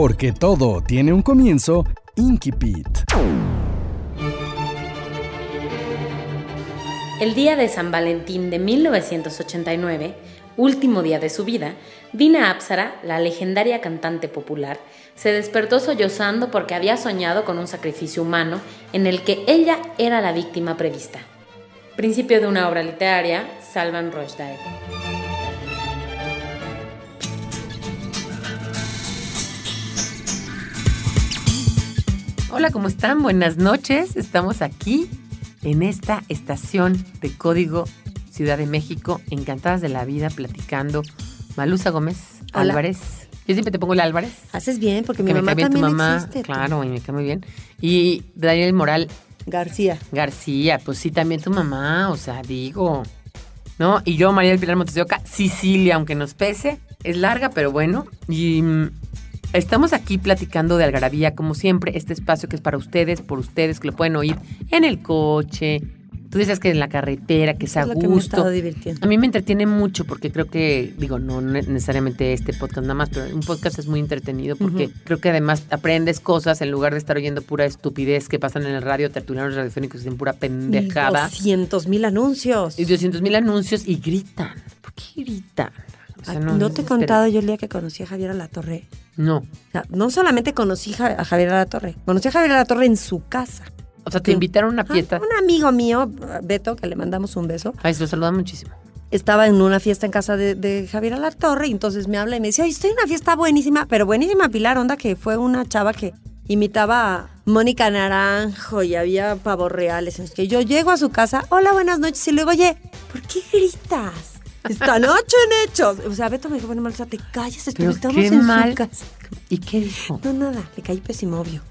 Porque todo tiene un comienzo, Inkipit. El día de San Valentín de 1989, último día de su vida, Dina Apsara, la legendaria cantante popular, se despertó sollozando porque había soñado con un sacrificio humano en el que ella era la víctima prevista. Principio de una obra literaria, Salman Rushdie. Hola, ¿cómo están? Buenas noches. Estamos aquí en esta estación de Código Ciudad de México, encantadas de la vida, platicando. Malusa Gómez Álvarez. Yo siempre te pongo el Álvarez. Haces bien, porque mi que me mamá cae bien tu mamá. existe. Claro, y me cae muy bien. Y Daniel Moral García. García, pues sí, también tu mamá, o sea, digo. ¿No? Y yo, María del Pilar Montes de Oca, Sicilia, aunque nos pese, es larga, pero bueno. Y mm, estamos aquí platicando de Algarabía, como siempre, este espacio que es para ustedes, por ustedes, que lo pueden oír en el coche. Tú dices que en la carretera, que es a Es que me he gusto. divirtiendo. A mí me entretiene mucho porque creo que, digo, no ne- necesariamente este podcast nada más, pero un podcast es muy entretenido porque creo que además aprendes cosas en lugar de estar oyendo pura estupidez que pasan en el radio, tertulianos radiofónicos en pura pendejada. 200 mil anuncios. Y 200 mil anuncios y gritan. ¿Por qué gritan? O sea, Ah, no, te he contado yo el día que conocí a Javier Alatorre. No. O sea, no solamente conocí a Javier Alatorre, conocí a Javier Alatorre en su casa. O sea, te invitaron a una Ah, fiesta. un amigo mío, Beto, que le mandamos un beso, Ay, se lo saludan muchísimo. estaba en una fiesta en casa de, de Javier Alatorre y entonces me habla y me dice, ay, estoy en una fiesta buenísima, pero buenísima Pilar, onda que fue una chava que imitaba a Mónica Naranjo y había pavos reales. Es que yo llego a su casa, hola, buenas noches, y luego, oye, ¿por qué gritas? Esta noche en hechos. O sea, Beto me dijo, bueno, Marisa, te calles, estamos en mal. su casa. ¿Y qué dijo? No, nada, le caí pésimo, obvio.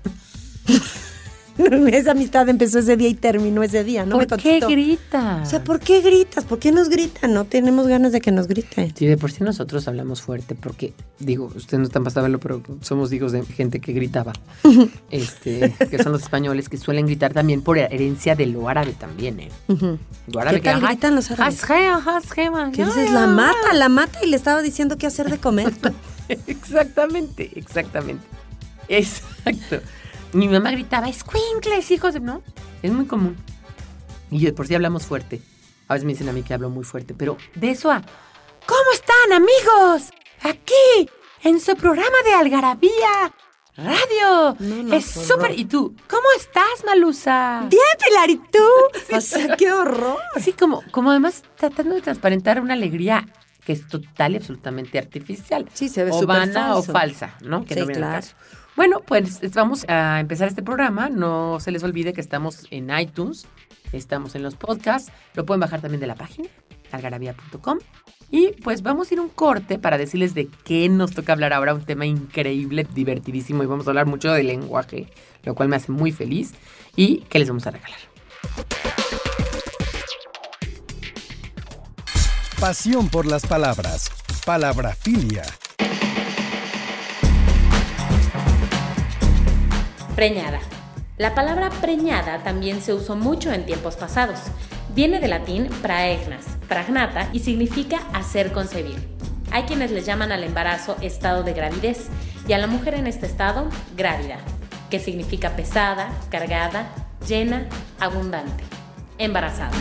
Esa amistad empezó ese día y terminó ese día, ¿no? me ¿Por qué gritan? O sea, ¿por qué gritas? ¿Por qué nos gritan? No tenemos ganas de que nos griten. Sí, de por sí nosotros hablamos fuerte, porque, digo, ustedes no están pasando a verlo, pero somos hijos de gente que gritaba. este, que son los españoles que suelen gritar también por herencia de lo árabe también, ¿eh? Ujú. Lo árabe ¿Qué tal que, gritan los árabes? La mata, la mata y le estaba diciendo qué hacer de comer. exactamente, exactamente. Exacto. Mi mamá gritaba, escuincles, hijos de... ¿No? Es muy común. Y de por sí hablamos fuerte. A veces me dicen a mí que hablo muy fuerte, pero de eso a... ¿Cómo están, amigos? Aquí, en su programa de Algarabía Radio. No, no, es súper... ¿Y tú? ¿Cómo estás, Malusa? Bien, Pilar, ¿y tú? O sea, qué horror. Así como, como además tratando de transparentar una alegría que es total y absolutamente artificial. Sí, se ve O súper vana o falsa, ¿no? Que Sí, no viene claro. caso. Bueno, pues es- vamos a empezar este programa. No se les olvide que estamos en iTunes, estamos en los podcasts, lo pueden bajar también de la página, algarabía.com. Y pues vamos a ir un corte para decirles de qué nos toca hablar ahora, un tema increíble, divertidísimo, y vamos a hablar mucho de lenguaje, lo cual me hace muy feliz. ¿Y qué les vamos a regalar? Pasión por las palabras. Palabrafilia. Preñada. La palabra preñada también se usó mucho en tiempos pasados. Viene del latín praegnas, pragnata y significa hacer concebir. Hay quienes le llaman al embarazo estado de gravidez y a la mujer en este estado grávida, que significa pesada, cargada, llena, abundante, embarazada.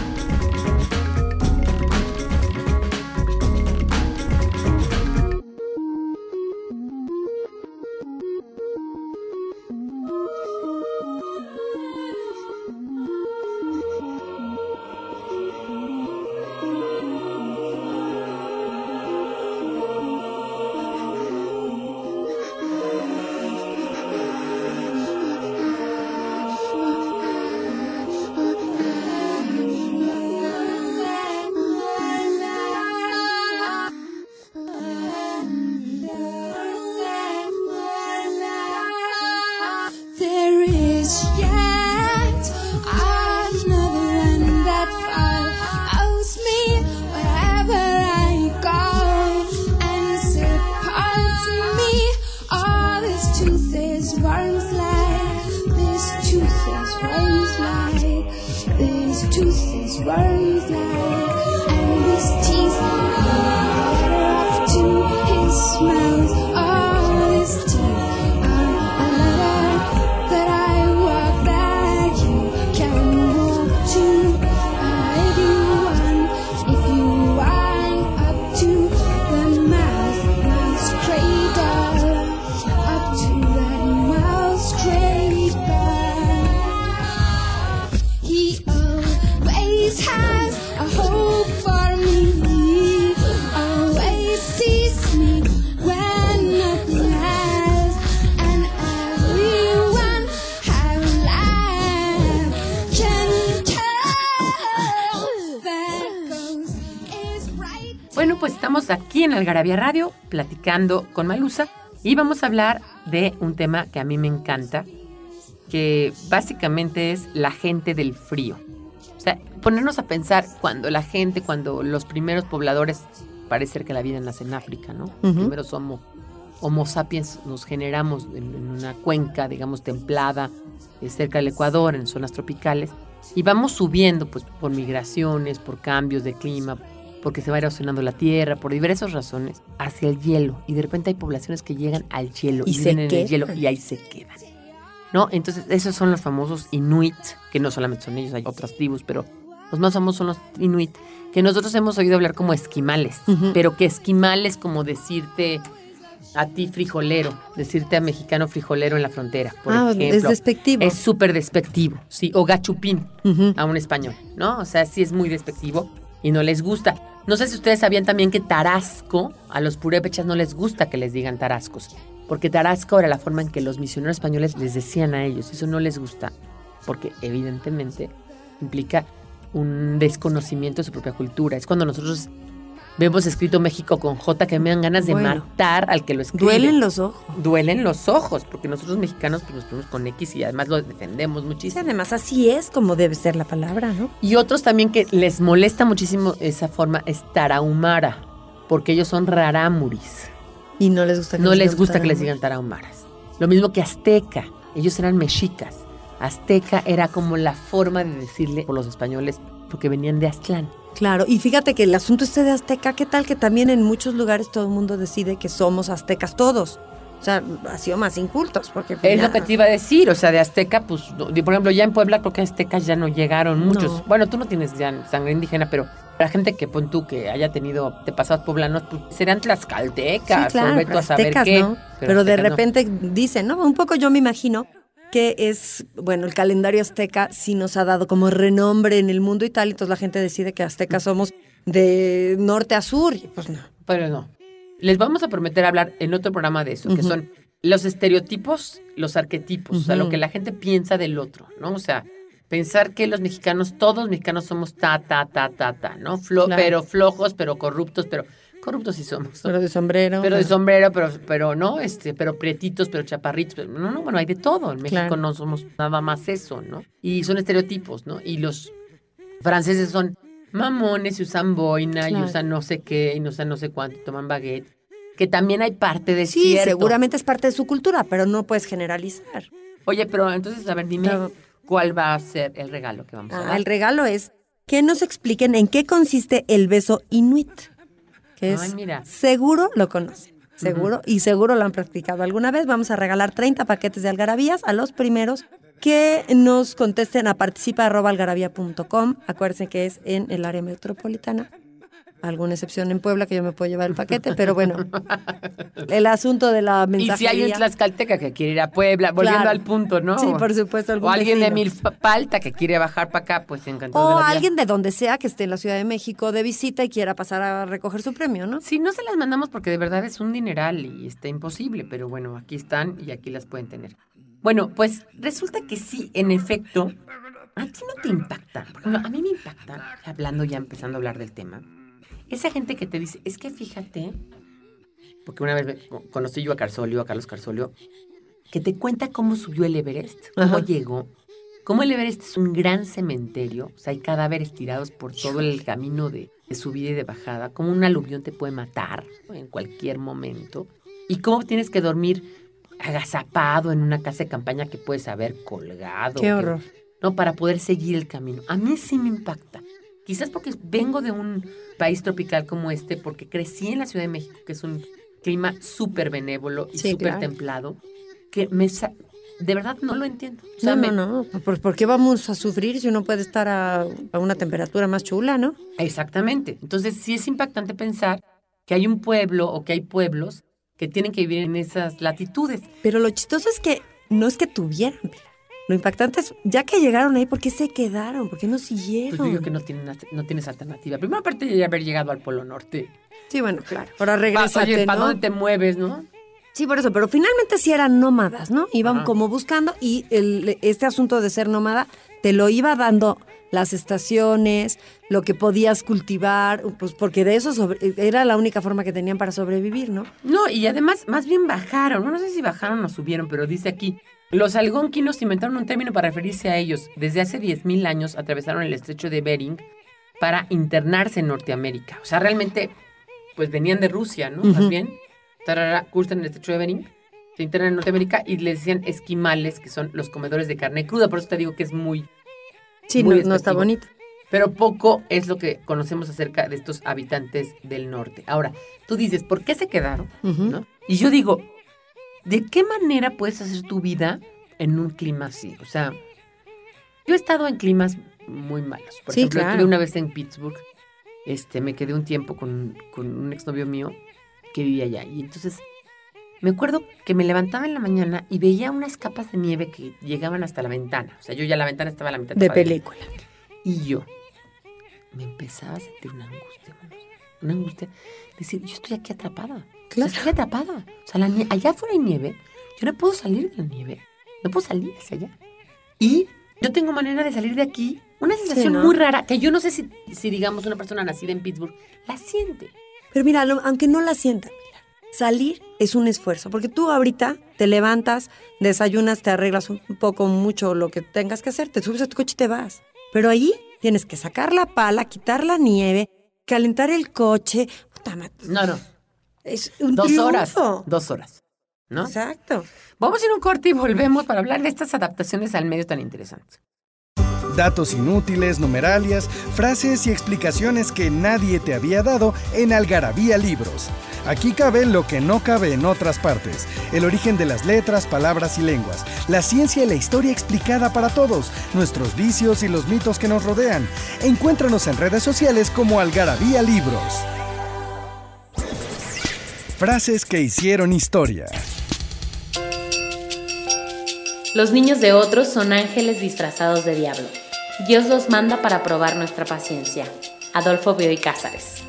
Algarabía Radio platicando con Malusa y vamos a hablar de un tema que a mí me encanta, que básicamente es la gente del frío. O sea, ponernos a pensar cuando la gente, cuando los primeros pobladores, parece ser que la vida nace en África, ¿no? Los Ujú. primeros homo, homo sapiens nos generamos en, en una cuenca, digamos, templada, eh, cerca del Ecuador, en zonas tropicales, y vamos subiendo, pues, por migraciones, por cambios de clima, porque se va erosionando la tierra, por diversas razones, hacia el hielo. Y de repente hay poblaciones que llegan al hielo Y y, se viven en el quedan. hielo y ahí se quedan. ¿No? Entonces, esos son los famosos Inuit, que no solamente son ellos, hay otras tribus, pero los más famosos son los Inuit, que nosotros hemos oído hablar como esquimales, Ujú. pero que esquimal es como decirte a ti frijolero, decirte a mexicano frijolero en la frontera, por ah, es ejemplo. despectivo. Es súper despectivo, sí, o gachupín Ujú. a un español, ¿no? O sea, sí es muy despectivo y no les gusta. No sé si ustedes sabían también que tarasco, a los purépechas no les gusta que les digan tarascos, porque tarasco era la forma en que los misioneros españoles les decían a ellos, eso no les gusta, porque evidentemente implica un desconocimiento de su propia cultura. Es cuando nosotros vemos escrito México con J que me dan ganas de Bueno. matar al que lo escribe Duelen los ojos. duelen los ojos, porque nosotros mexicanos pues, nos ponemos con X y además lo defendemos muchísimo. además así es como debe ser la palabra, ¿no? Y otros también que les molesta muchísimo esa forma es tarahumara, porque ellos son rarámuris. Y no les gusta que No les digan gusta que les digan tarahumaras. Lo mismo que azteca, ellos eran mexicas. Azteca era como la forma de decirle por los españoles, porque venían de Aztlán. Claro, y fíjate que el asunto este de azteca, ¿qué tal que también en muchos lugares todo el mundo decide que somos aztecas todos? O sea, ha sido más incultos, porque... pues, Es ya- lo que te iba a decir, o sea, de Azteca, pues, por ejemplo, ya en Puebla creo que aztecas ya no llegaron muchos. No. Bueno, tú no tienes ya sangre indígena, pero la gente que pon tú que haya tenido de pasados poblanos, pues serían tlaxcaltecas, Sí, claro, o veto a saber aztecas, qué. ¿no? Pero, de aztecas repente dicen, ¿no? Un poco yo me imagino que es, bueno, el calendario azteca sí nos ha dado como renombre en el mundo y tal, entonces la gente decide que aztecas somos de norte a sur, y pues no. Pero no. Les vamos a prometer hablar en otro programa de eso, que son los estereotipos, los arquetipos, o sea, lo que la gente piensa del otro, ¿no? O sea, pensar que los mexicanos, todos los mexicanos somos ta, ta, ta, ta, ta, ¿no? Flo- Claro. Pero flojos, pero corruptos, pero corruptos sí somos. ¿no? Pero de sombrero. Pero de sombrero, pero, pero no, este, pero prietitos, pero chaparritos. pero- no, no, bueno, hay de todo. En México Claro. no somos nada más eso, ¿no? Y son estereotipos, ¿no? Y los franceses son mamones y usan boina y usan no sé qué y no usan no sé cuánto y toman baguette. Que también hay parte de Sí, cierto. seguramente es parte de su cultura, pero no puedes generalizar. Oye, pero entonces, a ver, dime cuál va a ser el regalo que vamos a Ah, dar. el regalo es que nos expliquen en qué consiste el beso inuit. Que es Ay, mira. seguro lo conocen. Seguro, y seguro lo han practicado alguna vez. Vamos a regalar 30 paquetes de algarabías a los primeros que nos contesten a participa.algarabía.com. Acuérdense que es en el área metropolitana. Alguna excepción en Puebla que yo me puedo llevar el paquete, pero bueno, el asunto de la Y mensajería. si hay un tlaxcalteca que quiere ir a Puebla, volviendo Claro. al punto, ¿no? Sí, por supuesto, algún O alguien de vecino. Milpalta que quiere bajar para acá, pues encantado. O de la alguien de donde sea que esté en la Ciudad de México de visita y quiera pasar a recoger su premio, ¿no? Sí, no se las mandamos porque de verdad es un dineral y está imposible, pero bueno, aquí están y aquí las pueden tener. Bueno, pues resulta que sí, en efecto, a ti no te impacta. Por ejemplo, a mí me impacta, hablando ya, empezando a hablar del tema, esa gente que te dice, es que fíjate, porque una vez conocí yo a Carsolio, a Carlos Carsolio, que te cuenta cómo subió el Everest, cómo Ajá. llegó. Cómo el Everest es un gran cementerio, o sea, hay cadáveres tirados por todo el camino de, de subida y de bajada, cómo un aluvión te puede matar en cualquier momento, y cómo tienes que dormir agazapado en una casa de campaña que puedes haber colgado. Qué que- horror. no, para poder seguir el camino. A mí sí me impacta. Quizás porque vengo de un país tropical como este, porque crecí en la Ciudad de México, que es un clima súper benévolo y Sí, súper claro. templado, que me de verdad no lo entiendo. O sea, No, me- no, no. ¿Por, por qué vamos a sufrir si uno puede estar a, a una temperatura más chula, no? Exactamente. Entonces sí es impactante pensar que hay un pueblo o que hay pueblos que tienen que vivir en esas latitudes. Pero lo chistoso es que no es que tuvieran. Lo impactante es, ya que llegaron ahí, ¿por qué se quedaron? ¿Por qué no Pues siguieron? yo digo que no, tienen, no tienes alternativa. Primero, aparte de haber llegado al Polo Norte. Sí, bueno, claro. Ahora Oye, ¿para ¿no? dónde te mueves, no? Sí, por eso, pero finalmente sí eran nómadas, ¿no? Iban como buscando y el- este asunto de ser nómada te lo iba dando las estaciones, lo que podías cultivar, pues porque de eso sobre- era la única forma que tenían para sobrevivir, ¿no? No, y además, más bien bajaron. No sé si bajaron o subieron, pero dice aquí. Los algonquinos inventaron un término para referirse a ellos. Desde hace 10.000 años atravesaron el estrecho de Bering para internarse en Norteamérica. O sea, realmente, pues venían de Rusia, ¿no? Más Ujú. bien. Tarara, cursan el estrecho de Bering, se internan en Norteamérica y les decían esquimales, que son los comedores de carne cruda. Por eso te digo que es muy Sí, Muy no, no está bonito. pero poco es lo que conocemos acerca de estos habitantes del norte. Ahora, tú dices, ¿por qué se quedaron? Y yo digo, ¿de qué manera puedes hacer tu vida en un clima así? O sea, yo he estado en climas muy malos. Por Sí, ejemplo, claro. estuve una vez en Pittsburgh, este, me quedé un tiempo con, con un exnovio mío que vivía allá. Y entonces me acuerdo que me levantaba en la mañana y veía unas capas de nieve que llegaban hasta la ventana. O sea, yo ya la ventana estaba a la mitad De película. y yo me empezaba a sentir una angustia, una angustia. Decir, yo estoy aquí atrapada. Claro. estoy atrapada. O sea, la allá afuera hay nieve. Yo no puedo salir de la nieve. No puedo salir hacia allá. Y yo tengo manera de salir de aquí. Una sensación ¿no? muy rara que yo no sé si, si, digamos, una persona nacida en Pittsburgh la siente. Pero mira, lo- aunque no la sientan, mira, salir es un esfuerzo, porque tú ahorita te levantas, desayunas, te arreglas un poco, mucho lo que tengas que hacer, te subes a tu coche y te vas. Pero ahí tienes que sacar la pala, quitar la nieve, calentar el coche. Puta No, no. Es un Dos triunfo. horas. Dos horas. ¿No? Exacto. Vamos a ir un corte y volvemos para hablar de estas adaptaciones al medio tan interesantes. Datos inútiles, numeralias, frases y explicaciones que nadie te había dado en Algarabía Libros. Aquí cabe lo que no cabe en otras partes. El origen de las letras, palabras y lenguas. La ciencia y la historia explicada para todos. Nuestros vicios y los mitos que nos rodean. Encuéntranos en redes sociales como Algarabía Libros. Frases que hicieron historia. Los niños de otros son ángeles disfrazados de diablo. Dios los manda para probar nuestra paciencia. Adolfo Bioy Cázares.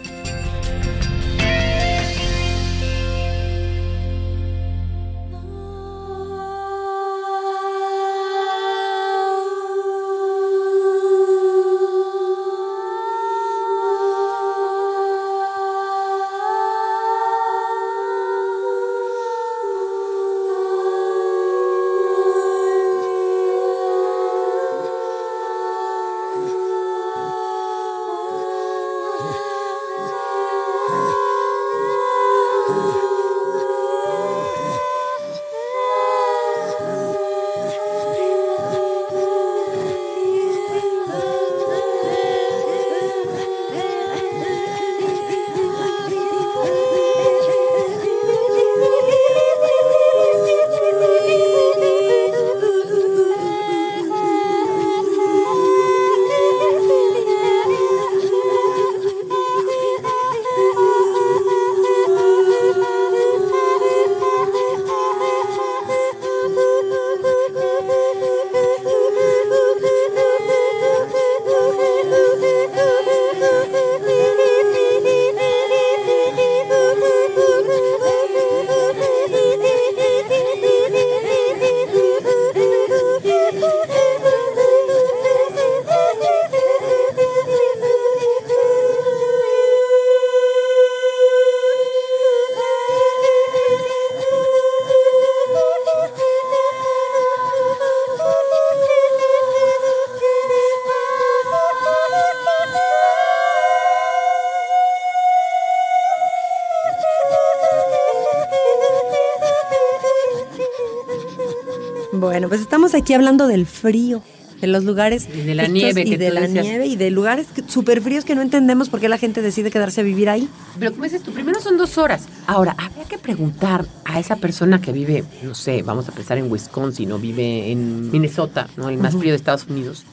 Estamos aquí hablando del frío, de los lugares Y de la estos- nieve y que de la decías. nieve y de lugares súper fríos que no entendemos por qué la gente decide quedarse a vivir ahí. Pero como dices tú, primero son dos horas. Ahora, habría que preguntar a esa persona que vive, no sé, vamos a pensar en Wisconsin o vive en Minnesota, ¿no? El más frío de Estados Unidos.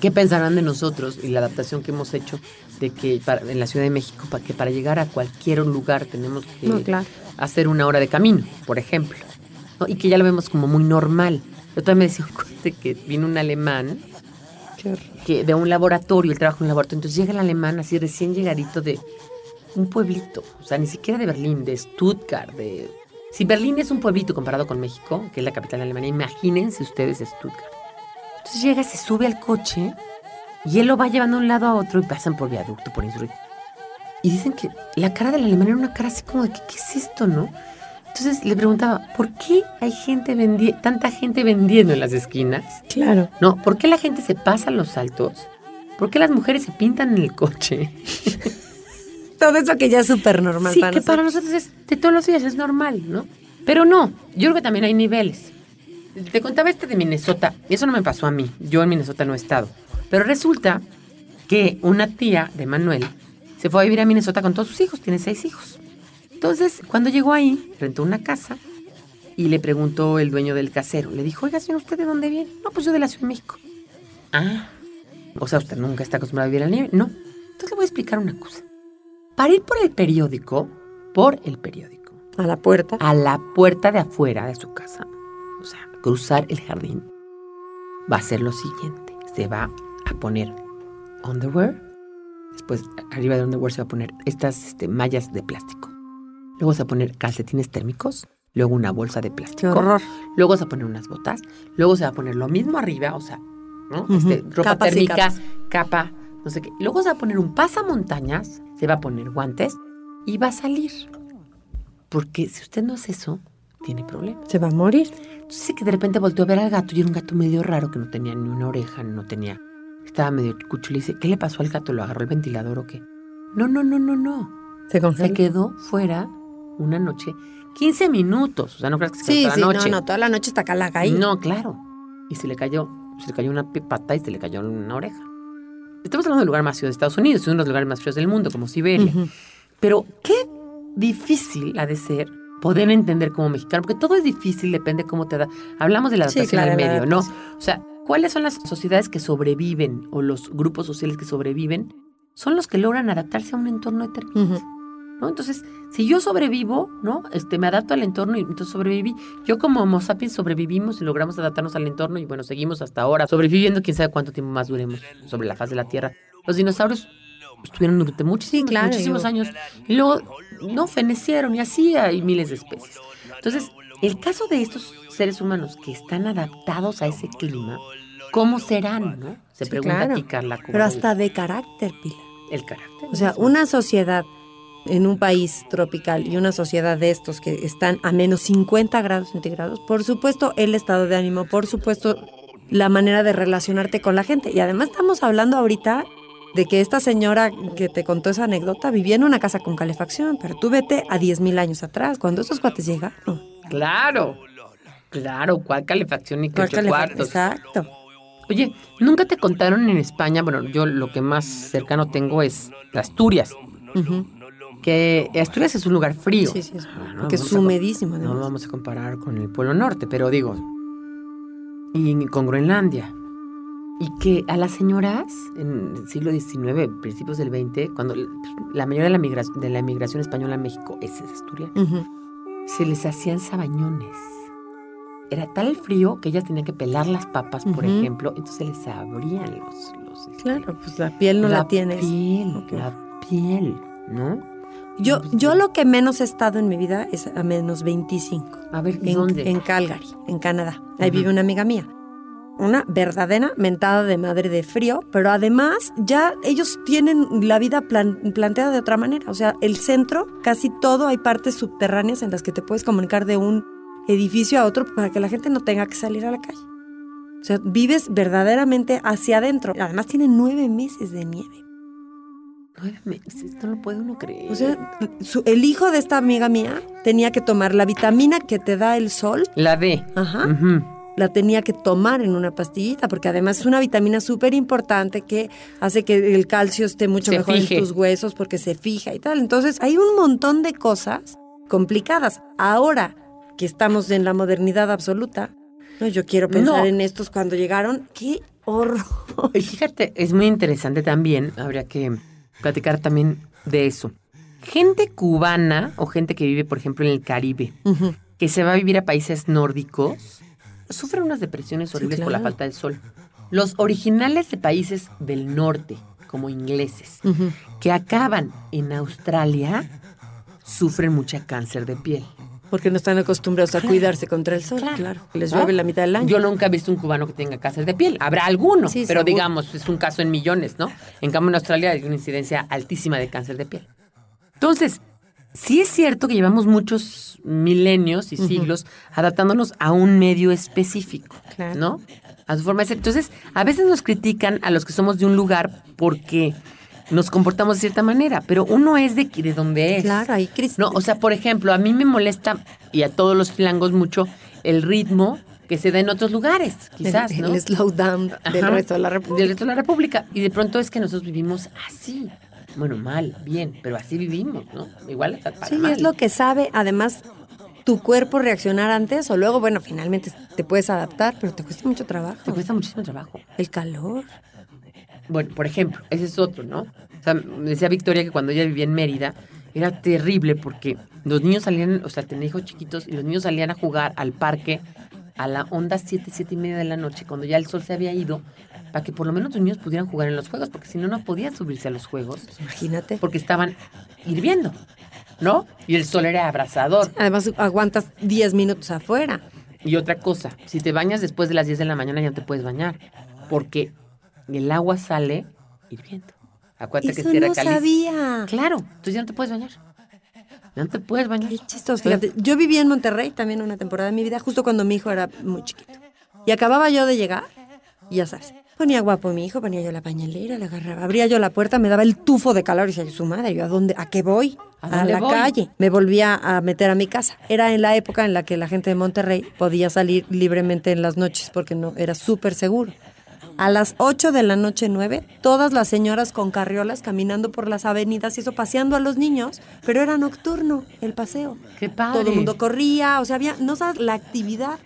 ¿Qué pensarán de nosotros y la adaptación que hemos hecho de que para- en la Ciudad de México, para que para llegar a cualquier lugar tenemos que No, claro. hacer una hora de camino, por ejemplo? ¿no? Y que ya lo vemos como muy normal. Yo también me decía un cuate que vino un alemán que de un laboratorio, él trabaja en un laboratorio, entonces llega el alemán así recién llegadito de un pueblito, o sea, ni siquiera de Berlín, de Stuttgart, de... Si Berlín es un pueblito comparado con México, que es la capital de Alemania, imagínense ustedes Stuttgart. Entonces llega, se sube al coche y él lo va llevando de un lado a otro y pasan por viaducto, por insurrecto. Y dicen que la cara del alemán era una cara así como de que, ¿qué es esto, no? Entonces le preguntaba, ¿por qué hay gente vendi tanta gente vendiendo en las esquinas? Claro. No, ¿por qué la gente se pasa los saltos? ¿Por qué las mujeres se pintan en el coche? Todo eso que ya es súper normal sí, para que nosotros. para nosotros es de todos los días, es normal, ¿no? Pero no, yo creo que también hay niveles. Te contaba este de Minnesota, y eso no me pasó a mí, yo en Minnesota no he estado. Pero resulta que una tía de Manuel se fue a vivir a Minnesota con todos sus hijos, tiene seis hijos. Entonces, cuando llegó ahí, rentó una casa y le preguntó el dueño del casero. Le dijo, oiga, señor, ¿usted de dónde viene? No, pues yo de la Ciudad de México. Ah, o sea, ¿usted nunca está acostumbrado a vivir en la nieve? No. Entonces le voy a explicar una cosa. Para ir por el periódico, por el periódico, A la puerta. a la puerta de afuera de su casa, o sea, cruzar el jardín, va a ser lo siguiente. Se va a poner underwear, después arriba de underwear se va a poner estas este, mallas de plástico. Luego se va a poner calcetines térmicos, luego una bolsa de plástico. horror. Luego se va a poner unas botas, luego se va a poner lo mismo arriba, o sea, ¿no? Este, ropa Capas térmica, capa, no sé qué. Luego se va a poner un pasamontañas, se va a poner guantes y va a salir. Porque si usted no hace eso, tiene problemas. Se va a morir. Entonces que de repente volteó a ver al gato y era un gato medio raro que no tenía ni una oreja, no tenía. Estaba medio cucho. Le dice, ¿qué le pasó al gato? ¿Lo agarró el ventilador o qué? No, no, no, no, no. Se Se congela. quedó fuera una noche, 15 minutos. O sea, no creas que se Sí, toda sí, la no, noche. no, toda la noche está calaga ahí. No, claro. Y se le cayó, se le cayó una pata y se le cayó una oreja. Estamos hablando del lugar más frío de Estados Unidos, es uno de los lugares más fríos del mundo, como Siberia. Pero qué difícil ha de ser poder entender como mexicano, porque todo es difícil, depende cómo te da. Hablamos de la Sí, adaptación claro, al medio, ¿no? O sea, ¿cuáles son las sociedades que sobreviven o los grupos sociales que sobreviven? Son los que logran adaptarse a un entorno determinado. Ujú. ¿No? Entonces, si yo sobrevivo, ¿no? Este, me adapto al entorno y entonces sobreviví. Yo como Homo sapiens sobrevivimos y logramos adaptarnos al entorno y bueno, seguimos hasta ahora sobreviviendo, quién sabe cuánto tiempo más duremos sobre la faz de la Tierra. Los dinosaurios estuvieron durante muchísimos, claro, muchísimos años y luego no fenecieron y así hay miles de especies. Entonces, el caso de estos seres humanos que están adaptados a ese clima, ¿cómo serán, no? Se Sí, pregunta claro. aquí Carla. ¿cómo Pero hasta de carácter, Pila. el carácter. O sea, mismo. una sociedad en un país tropical y una sociedad de estos que están a menos 50 grados centígrados, por supuesto el estado de ánimo, por supuesto la manera de relacionarte con la gente. Y además estamos hablando ahorita de que esta señora que te contó esa anécdota vivía en una casa con calefacción, pero tú vete a 10.000 años atrás, cuando esos cuates llegaron. Claro. Claro, ¿cuál calefacción y qué ¿Cuál ocho calefac- cuartos? Exacto. Oye, ¿nunca te contaron en España? Bueno, yo lo que más cercano tengo es Asturias. Ujú. Que Asturias es un lugar frío. Sí, sí, es- Ah, no porque es humedísimo, No vamos a comparar con el Polo Norte, pero digo, y con Groenlandia. Y que a las señoras en el siglo XIX, principios del XX, cuando la mayoría de la, migra- de la migración española a México es Asturias, se les hacían sabañones. Era tal el frío que ellas tenían que pelar las papas, por ejemplo, entonces se les abrían los... los este, Claro, pues la piel no la, tienes. piel, la piel, ¿no? Yo, yo lo que menos he estado en mi vida es a menos 25. A ver, En, ¿dónde? en Calgary, en Canadá. Ahí vive una amiga mía. Una verdadera mentada de madre de frío, pero además ya ellos tienen la vida plan- planteada de otra manera. O sea, el centro, casi todo, hay partes subterráneas en las que te puedes comunicar de un edificio a otro para que la gente no tenga que salir a la calle. O sea, vives verdaderamente hacia adentro. Además tienen nueve meses de nieve. Nueve meses, no lo puede uno creer. O sea, su- el hijo de esta amiga mía tenía que tomar la vitamina que te da el sol. la D. Ajá. La tenía que tomar en una pastillita, porque además es una vitamina súper importante que hace que el calcio esté mucho Se mejor fije. en tus huesos porque se fija y tal. Entonces hay un montón de cosas complicadas. Ahora que estamos en la modernidad absoluta, no, yo quiero pensar No. en estos cuando llegaron. ¡Qué horror! Y fíjate, es muy interesante también, habría que platicar también de eso. Gente cubana o gente que vive, por ejemplo, en el Caribe, que se va a vivir a países nórdicos, sufren unas depresiones horribles por la falta del sol. Los originales de países del norte, como ingleses, que acaban en Australia, sufren mucha cáncer de piel. Porque no están acostumbrados a cuidarse contra el sol. Claro. Les ¿no? llueve la mitad del año. Yo nunca he visto un cubano que tenga cáncer de piel. Habrá alguno, Sí, pero seguro. digamos, es un caso en millones, ¿no? En cambio, en Australia hay una incidencia altísima de cáncer de piel. Entonces, sí es cierto que llevamos muchos milenios y siglos adaptándonos a un medio específico, Claro. ¿no? A su forma de ser. Entonces, a veces nos critican a los que somos de un lugar porque nos comportamos de cierta manera, pero uno es de, de donde es. Claro, ahí No, o sea, por ejemplo, a mí me molesta, y a todos los filangos mucho, el ritmo que se da en otros lugares, quizás, el, ¿no? el slowdown del resto de la República. Del resto de la República. Y de pronto es que nosotros vivimos así. Bueno, mal, bien, pero así vivimos, ¿no? Igual hasta para Sí, mal. es lo que sabe, además, tu cuerpo reaccionar antes o luego, bueno, finalmente te puedes adaptar, pero te cuesta mucho trabajo. Te cuesta muchísimo trabajo. El calor. Bueno, por ejemplo, ese es otro, ¿no? O sea, me decía Victoria que cuando ella vivía en Mérida era terrible porque los niños salían, o sea, tenía hijos chiquitos y los niños salían a jugar al parque a la onda 7, 7 y media de la noche, cuando ya el sol se había ido, para que por lo menos los niños pudieran jugar en los juegos, porque si no, no podían subirse a los juegos, Imagínate. porque estaban hirviendo, ¿no? Y el sol era abrasador. Además, aguantas 10 minutos afuera. Y otra cosa, si te bañas después de las 10 de la mañana ya no te puedes bañar, porque el agua sale hirviendo. Acuérdate que Eso Sierra no sabía. Claro, entonces ya no te puedes bañar. Ya no te puedes bañar. Qué chistoso. Fíjate, yo viví en Monterrey también una temporada de mi vida, justo cuando mi hijo era muy chiquito. Y acababa yo de llegar, y ya sabes, ponía guapo mi hijo, ponía yo la pañalera, la agarraba, abría yo la puerta, me daba el tufo de calor y decía, su madre, ¿yo a dónde? ¿A qué voy? ¿A A, la voy? calle. Me volvía a meter a mi casa. Era en la época en la que la gente de Monterrey podía salir libremente en las noches porque no era súper seguro. A las 8 de la noche 9, todas las señoras con carriolas caminando por las avenidas y eso, paseando a los niños, pero era nocturno el paseo. Qué padre. Todo el mundo corría, o sea, había, no sabes, la actividad.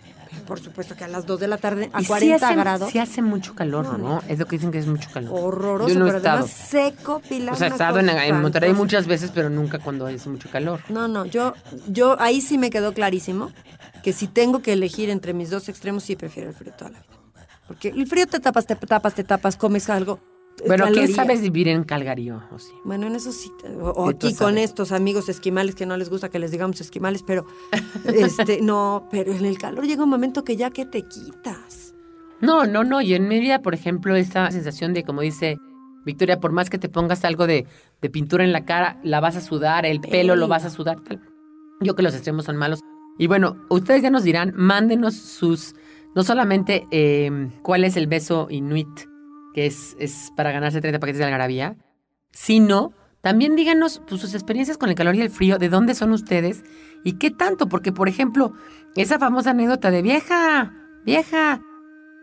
Por supuesto que a las 2 de la tarde, a Y sí 40 hace, grados. sí hace mucho calor, No, ¿no? Es lo que dicen que es mucho calor. Horroroso, Yo no he pero estado. además seco, Pilar. O sea, he estado en, Monterrey muchas veces, pero nunca cuando hace mucho calor. No, no, yo, yo ahí sí me quedó clarísimo que si tengo que elegir entre mis dos extremos, sí prefiero el frío toda la vida. Porque el frío te tapas, te tapas, te tapas, comes algo. eh, Bueno, ¿qué calorías. sabes vivir en Calgary o sí? Bueno, en eso sí. O, aquí con estos amigos esquimales que no les gusta que les digamos esquimales, pero este, no, pero en el calor llega un momento que ya que te quitas. No, no, no. Y en mi vida, por ejemplo, esa sensación de, como dice Victoria, por más que te pongas algo de, de pintura en la cara, la vas a sudar, el pelo lo vas a sudar, tal. Yo que los extremos son malos. Y bueno, ustedes ya nos dirán, mándenos sus, no solamente eh, cuál es el beso inuit, que es, es para ganarse 30 paquetes de algarabía, sino también díganos pues, sus experiencias con el calor y el frío, de dónde son ustedes y qué tanto, porque por ejemplo, esa famosa anécdota de vieja, vieja,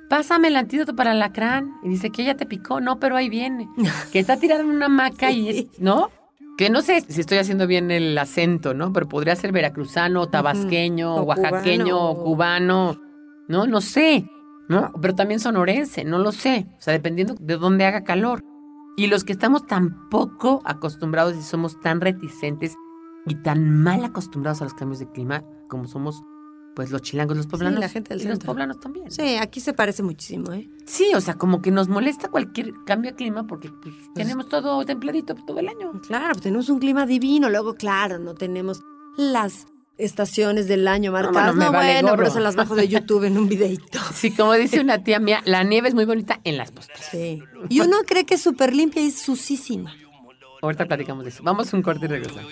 pásame el antídoto para el alacrán. Y dice que ella te picó, no, pero ahí viene. Que está tirada en una hamaca y es, ¿no? Que no sé si estoy haciendo bien el acento, ¿no? Pero podría ser veracruzano, tabasqueño, O oaxaqueño, cubano. cubano, ¿no? No sé, ¿no? Pero también sonorense, no lo sé. O sea, dependiendo de dónde haga calor. Y los que estamos tan poco acostumbrados y somos tan reticentes y tan mal acostumbrados a los cambios de clima como somos, pues los chilangos, los poblanos. la gente del y los poblanos también. Sí, aquí se parece muchísimo, ¿eh? Sí, o sea, como que nos molesta cualquier cambio de clima porque pues, tenemos todo templadito todo el año. Claro, pues tenemos un clima divino. Luego, claro, no tenemos las estaciones del año marcadas. me No, vale bueno, gorro. pero se las bajo de YouTube en un videito. Sí, como dice una tía mía, la nieve es muy bonita en las postas. Sí. Y uno cree que es súper limpia y es sucísima. Ahorita platicamos de eso. Vamos a un corte y regresamos.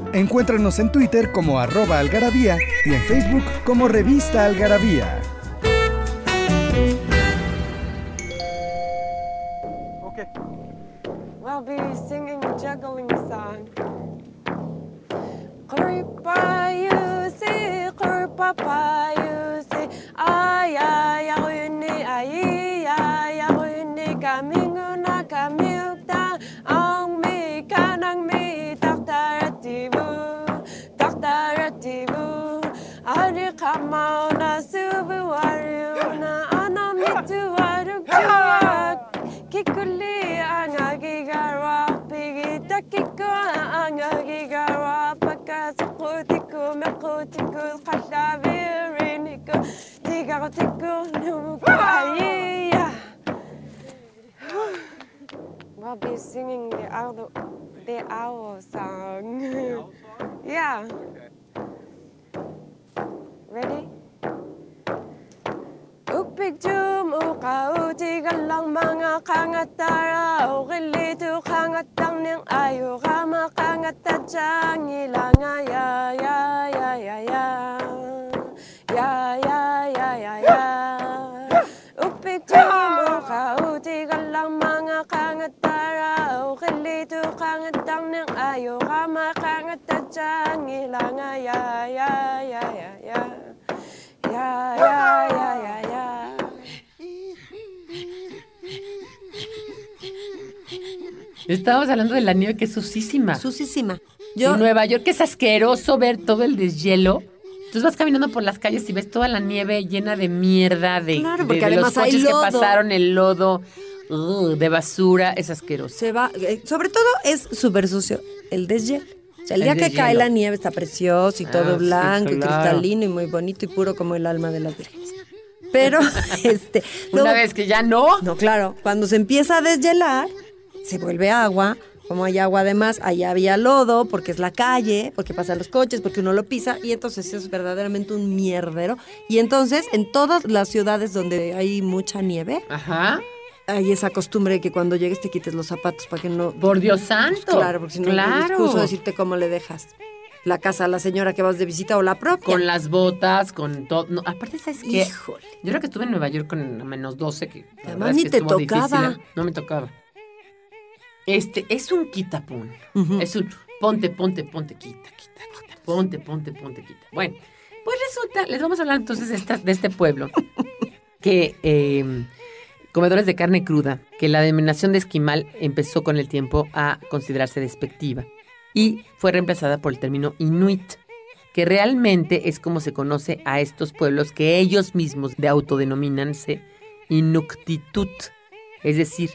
Encuéntranos en Twitter como arroba algarabía y en Facebook como revista algarabía. Be singing the owl, the owl song. yeah. Ready? Upigdum ukauti lang mga kangatara Ukilitu kangatang ng ayo kama kangatachang ilanga ya ya ya ya ya Ya ya ya ya ya Upigdum ukauti lang mga kangatara Ya. Estábamos hablando de la nieve que es susísima. Susísima. Yo, Yo, Nueva York es asqueroso ver todo el deshielo. Entonces vas caminando por las calles y ves toda la nieve llena de mierda, de, Claro, porque de los coches que pasaron, el lodo, de basura, es asqueroso. se va, eh, sobre todo es súper sucio el deshielo. O sea, el El día que cae la nieve está precioso y Ah, todo sí, blanco y cristalino y muy bonito y puro como el alma de las vírgenes. Pero, este... Una luego- vez que ya no, No, claro, cuando se empieza a deshielar, se vuelve agua. Como hay agua además, allá había lodo, porque es la calle, porque pasan los coches, porque uno lo pisa, y entonces es verdaderamente un mierdero. Y entonces, en todas las ciudades donde hay mucha nieve, ajá, hay esa costumbre de que cuando llegues te quites los zapatos para que no... por Dios santo. Claro, porque si no claro. es excuso decirte cómo le dejas la casa a la señora que vas de visita o la propia. Con las botas, con todo. No, aparte, ¿sabes qué? Híjole. Yo creo que estuve en Nueva York con menos 12, que Además, es ni que te difícil, tocaba. ¿eh? No me tocaba. Este, es un quitapún. Ujú. Es un ponte, ponte, ponte, quita, quita, quita, ponte, ponte, ponte, quita. Bueno, pues resulta, les vamos a hablar entonces de, esta- de este pueblo, que eh, comedores de carne cruda, que la denominación de esquimal empezó con el tiempo a considerarse despectiva y fue reemplazada por el término inuit, que realmente es como se conoce a estos pueblos que ellos mismos de autodenominanse inuktitut, es decir,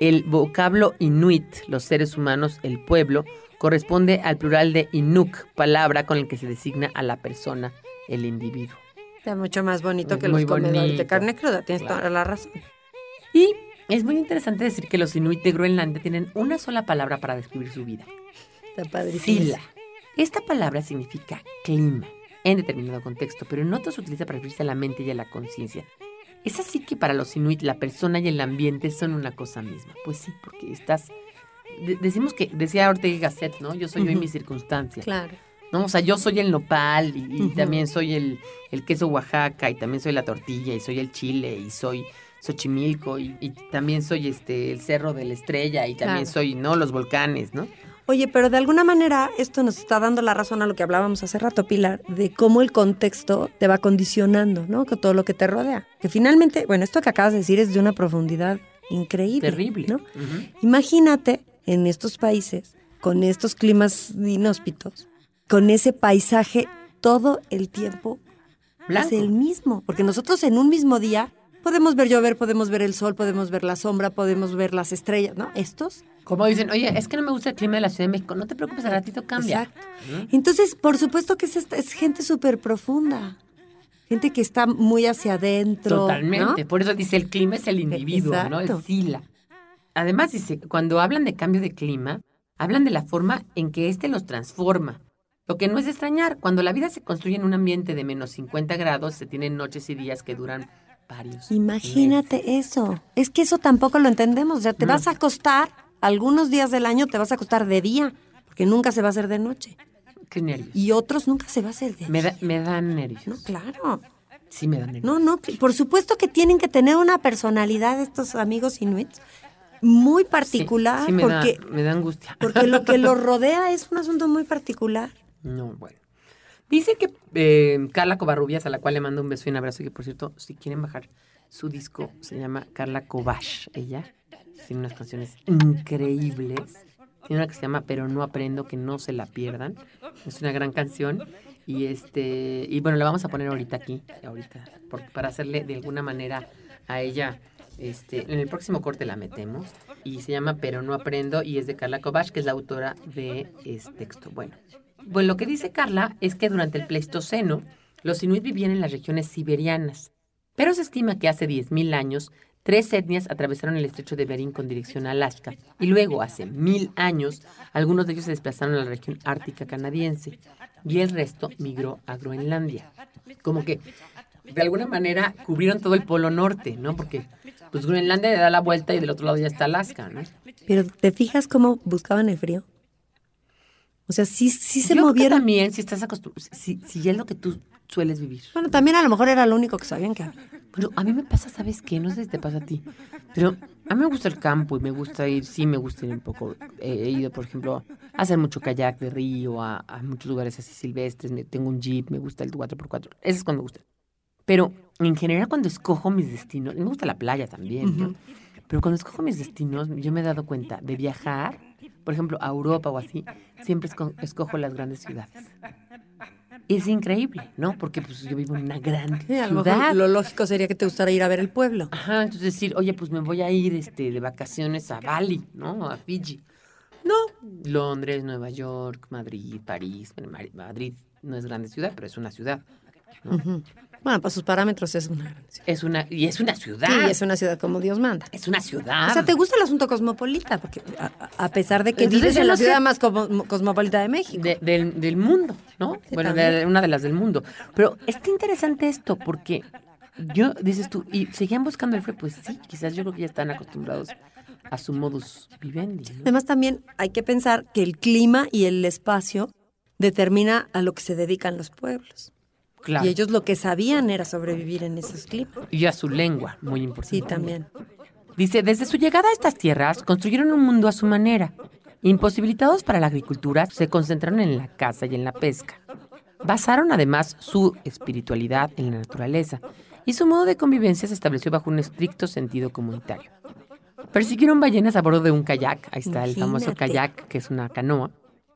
el vocablo inuit, los seres humanos, el pueblo, corresponde al plural de inuk, palabra con el que se designa a la persona, el individuo. Está mucho más bonito Es que los comedores de carne cruda, tienes Claro. toda la razón. Y es muy interesante decir que los inuit de Groenlandia tienen una sola palabra para describir su vida. Está padrísimo. Sila. Esta palabra significa clima en determinado contexto, pero en otros se utiliza para referirse a la mente y a la conciencia. Es así que para los inuit la persona y el ambiente son una cosa misma. Pues sí, porque estás... de- decimos que, decía Ortega y Gasset, ¿no? Yo soy yo y mi circunstancia. Claro. ¿no? O sea, yo soy el nopal y, también soy el, el queso Oaxaca y también soy la tortilla y soy el chile y soy Xochimilco y, y también soy este el cerro de la estrella y también Claro. soy, ¿no? Los volcanes, ¿no? Oye, pero de alguna manera esto nos está dando la razón a lo que hablábamos hace rato, Pilar, de cómo el contexto te va condicionando, ¿no? Con todo lo que te rodea. Que finalmente, bueno, esto que acabas de decir es de una profundidad increíble. Terrible. ¿no? Imagínate en estos países, con estos climas inhóspitos, con ese paisaje todo el tiempo Blanco. es el mismo. Porque nosotros en un mismo día Podemos ver llover, podemos ver el sol, podemos ver la sombra, podemos ver las estrellas, ¿no? Estos. Como dicen, oye, es que no me gusta el clima de la Ciudad de México. No te preocupes, al ratito cambia. Exacto. Entonces, por supuesto que es, esta- es gente súper profunda. Gente que está muy hacia adentro. Totalmente. ¿no? Por eso dice, el clima es el individuo, ¿no? Exacto. El sila. Además, dice, cuando hablan de cambio de clima, hablan de la forma en que éste los transforma. Lo que no es de extrañar, cuando la vida se construye en un ambiente de menos 50 grados, se tienen noches y días que duran varios. meses. Imagínate eso. Es que eso tampoco lo entendemos. O sea, te No. vas a acostar, algunos días del año te vas a acostar de día, porque nunca se va a hacer de noche. Qué nervios. Y otros nunca se va a hacer de Me, día. da- me dan nervios. No, claro. Sí, me dan nervios. No, no, por supuesto que tienen que tener una personalidad estos amigos inuits muy particular, Sí, sí me, porque, da, me da angustia. porque lo que los rodea es un asunto muy particular. No, bueno. Dice que eh, Carla Covarrubias, a la cual le mando un beso y un abrazo, que por cierto, si quieren bajar su disco, se llama Carla Kovash, ella. Tiene unas canciones increíbles. Tiene una que se llama Pero no aprendo, que no se la pierdan. Es una gran canción. Y este, y bueno, la vamos a poner ahorita aquí, ahorita, porque para hacerle de alguna manera a ella, este, en el próximo corte la metemos. Y se llama Pero no aprendo, y es de Carla Kovash, que es la autora de este texto. Bueno, bueno, lo que dice Carla es que durante el Pleistoceno, los inuit vivían en las regiones siberianas, pero se estima que hace 10.000 años, tres etnias atravesaron el estrecho de Bering con dirección a Alaska, y luego, hace mil años, algunos de ellos se desplazaron a la región ártica canadiense, y el resto migró a Groenlandia. Como que, de alguna manera, cubrieron todo el polo norte, ¿no? Porque, pues, Groenlandia le da la vuelta y del otro lado ya está Alaska, ¿no? Pero ¿te fijas cómo buscaban el frío? O sea, sí, sí se Yo creo que movieron. también, si estás acostumbrado, si, si ya es lo que tú sueles vivir. Bueno, también a lo mejor era lo único que sabían que. Pero a mí me pasa, ¿sabes qué? No sé si te pasa a ti. Pero a mí me gusta el campo y me gusta ir, sí me gusta ir un poco. eh, he ido, por ejemplo, a hacer mucho kayak de río, a, a muchos lugares así silvestres. me- tengo un jeep, me gusta el 4x4. Ese es cuando me gusta. Pero en general, cuando escojo mis destinos, me gusta la playa también, ¿no? Pero cuando escojo mis destinos, yo me he dado cuenta de viajar, por ejemplo, a Europa o así, siempre esco- escojo las grandes ciudades. Es increíble, ¿no? Porque pues yo vivo en una gran Sí, a lo ciudad. mejor lo lógico sería que te gustara ir a ver el pueblo. Ajá, entonces decir, oye, pues me voy a ir este, de vacaciones a Bali, ¿no? A Fiji. No. Londres, Nueva York, Madrid, París. Madrid no es grande ciudad, pero es una ciudad. Bueno, para sus parámetros es una gran ciudad. Es una, y es una ciudad. Sí, es una ciudad como Dios manda. Es una ciudad. O sea, ¿te gusta el asunto cosmopolita? Porque a, pesar de que Entonces, vives en la ciudad más como- cosmopolita de México. De- del, del mundo, ¿no? Sí, bueno, de, una de las del mundo. Pero está interesante esto porque yo, dices tú, ¿y seguían buscando el frío? Pues sí, quizás yo creo que ya están acostumbrados a su modus vivendi. ¿no? Además, también hay que pensar que el clima y el espacio determina a lo que se dedican los pueblos. Claro. Y ellos lo que sabían era sobrevivir en esos climas. Y a su lengua, muy importante. Sí, también. Dice, desde su llegada a estas tierras, construyeron un mundo a su manera. Imposibilitados para la agricultura, se concentraron en la caza y en la pesca. Basaron además su espiritualidad en la naturaleza y su modo de convivencia se estableció bajo un estricto sentido comunitario. Persiguieron ballenas a bordo de un kayak, ahí está el famoso kayak, que es una canoa.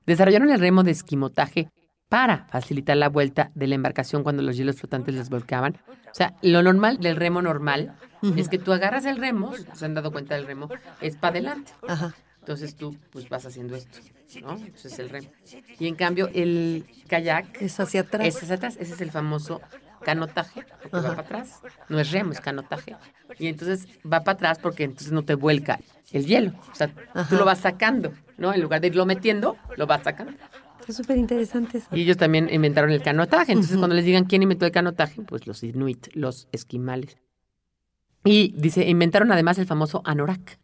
Desarrollaron el remo de esquimotaje para facilitar la vuelta de la embarcación cuando los hielos flotantes les volcaban. O sea, lo normal del remo normal es que tú agarras el remo, se han dado cuenta del remo, es para adelante. Ajá. Entonces tú pues vas haciendo esto, ¿no? Ese es el remo. Y en cambio el kayak Es hacia atrás. es hacia atrás, ese es el famoso canotaje, porque va para atrás. No es remo, es canotaje. Y entonces va para atrás porque entonces no te vuelca el hielo. O sea, tú Ajá. lo vas sacando, ¿no? En lugar de irlo metiendo, lo vas sacando. Es súper interesante eso. Y ellos también inventaron el canotaje. Entonces, cuando les digan quién inventó el canotaje, pues los inuit, los esquimales. Y dice, inventaron además el famoso anorak,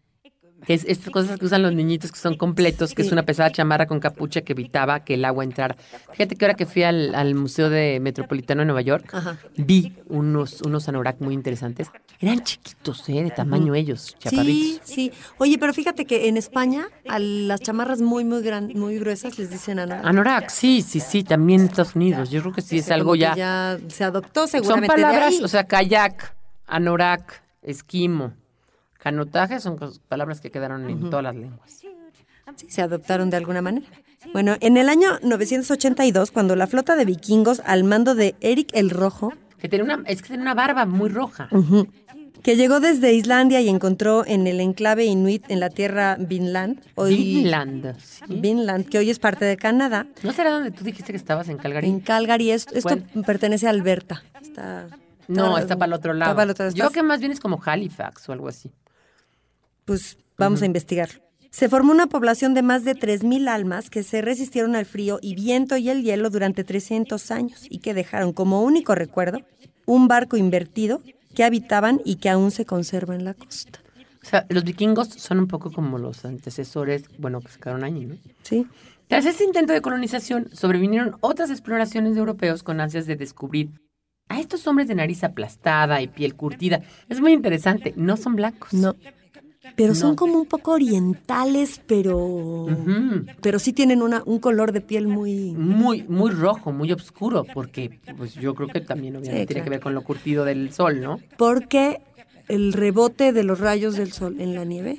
que es estas cosas que usan los niñitos que son completos, que es Sí. una pesada chamarra con capucha que evitaba que el agua entrara. Fíjate que ahora que fui al, al Museo de Metropolitano de Nueva York, Ajá. vi unos, unos anorak muy interesantes. Eran chiquitos, ¿eh? De tamaño ellos, Sí, chaparritos. sí. Oye, pero fíjate que en España a las chamarras muy, muy gran, muy gruesas les dicen anorak. Anorak, sí, sí, sí, también en Estados Unidos. Yo creo que sí es algo ya ya se adoptó Son seguramente de palabras, ahí. o sea, kayak, anorak, esquimo, canotaje, son palabras que quedaron en todas las lenguas. Sí, se adoptaron de alguna manera. Bueno, en el año 982, cuando la flota de vikingos al mando de Eric el Rojo, Que tiene una, es que tiene una barba muy roja. que llegó desde Islandia y encontró en el enclave inuit en la tierra Vinland, hoy Vinland. ¿sí? Vinland, que hoy es parte de Canadá. ¿No será donde tú dijiste que estabas en Calgary? En Calgary, esto, pertenece a Alberta. Está, no, está para el otro lado. Está para el otro lado. Yo creo que más bien es como Halifax o algo así. Pues vamos a investigar. Se formó una población de más de 3.000 almas que se resistieron al frío y viento y el hielo durante 300 años y que dejaron como único recuerdo un barco invertido que habitaban y que aún se conserva en la costa. O sea, los vikingos son un poco como los antecesores, bueno, que quedaron ahí, ¿no? ¿Sí? Tras ese intento de colonización, sobrevinieron otras exploraciones de europeos con ansias de descubrir a estos hombres de nariz aplastada y piel curtida. Es muy interesante, no son blancos. No. Pero son No. como un poco orientales, pero. Ujú. Pero sí tienen una, un color de piel muy. Muy, muy rojo, muy oscuro, porque pues yo creo que también obviamente Sí, tiene claro. que ver con lo curtido del sol, ¿no? Porque el rebote de los rayos del sol en la nieve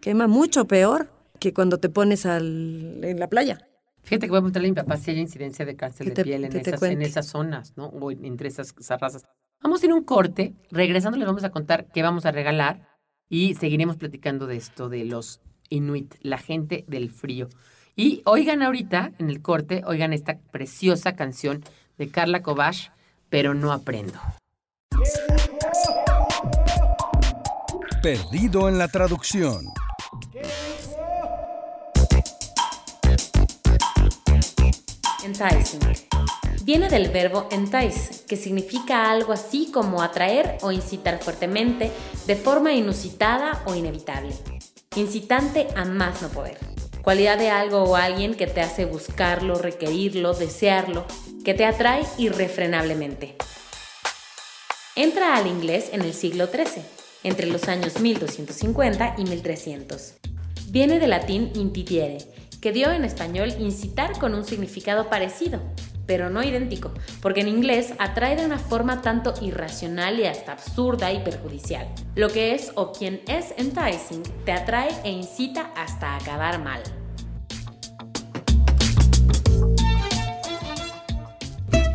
quema mucho peor que cuando te pones al, en la playa. Fíjate que voy a preguntarle a mi papá si hay incidencia de cáncer Que de te- piel en esas, en esas zonas, ¿no? O en- entre esas, esas razas. Vamos a ir un corte. Regresando les vamos a contar qué vamos a regalar y seguiremos platicando de esto, de los Inuit, la gente del frío. Y oigan ahorita, en el corte, oigan esta preciosa canción de Carla Kovash, Pero no aprendo. Perdido en la traducción. Enticing. Viene del verbo entice, que significa algo así como atraer o incitar fuertemente, de forma inusitada o inevitable. Incitante a más no poder. Cualidad de algo o alguien que te hace buscarlo, requerirlo, desearlo, que te atrae irrefrenablemente. Entra al inglés en el siglo XIII, entre los años 1250 y 1300. Viene del latín intitiere, que dio en español incitar con un significado parecido, pero no idéntico, porque en inglés atrae de una forma tanto irracional y hasta absurda y perjudicial. Lo que es o quien es enticing te atrae e incita hasta acabar mal.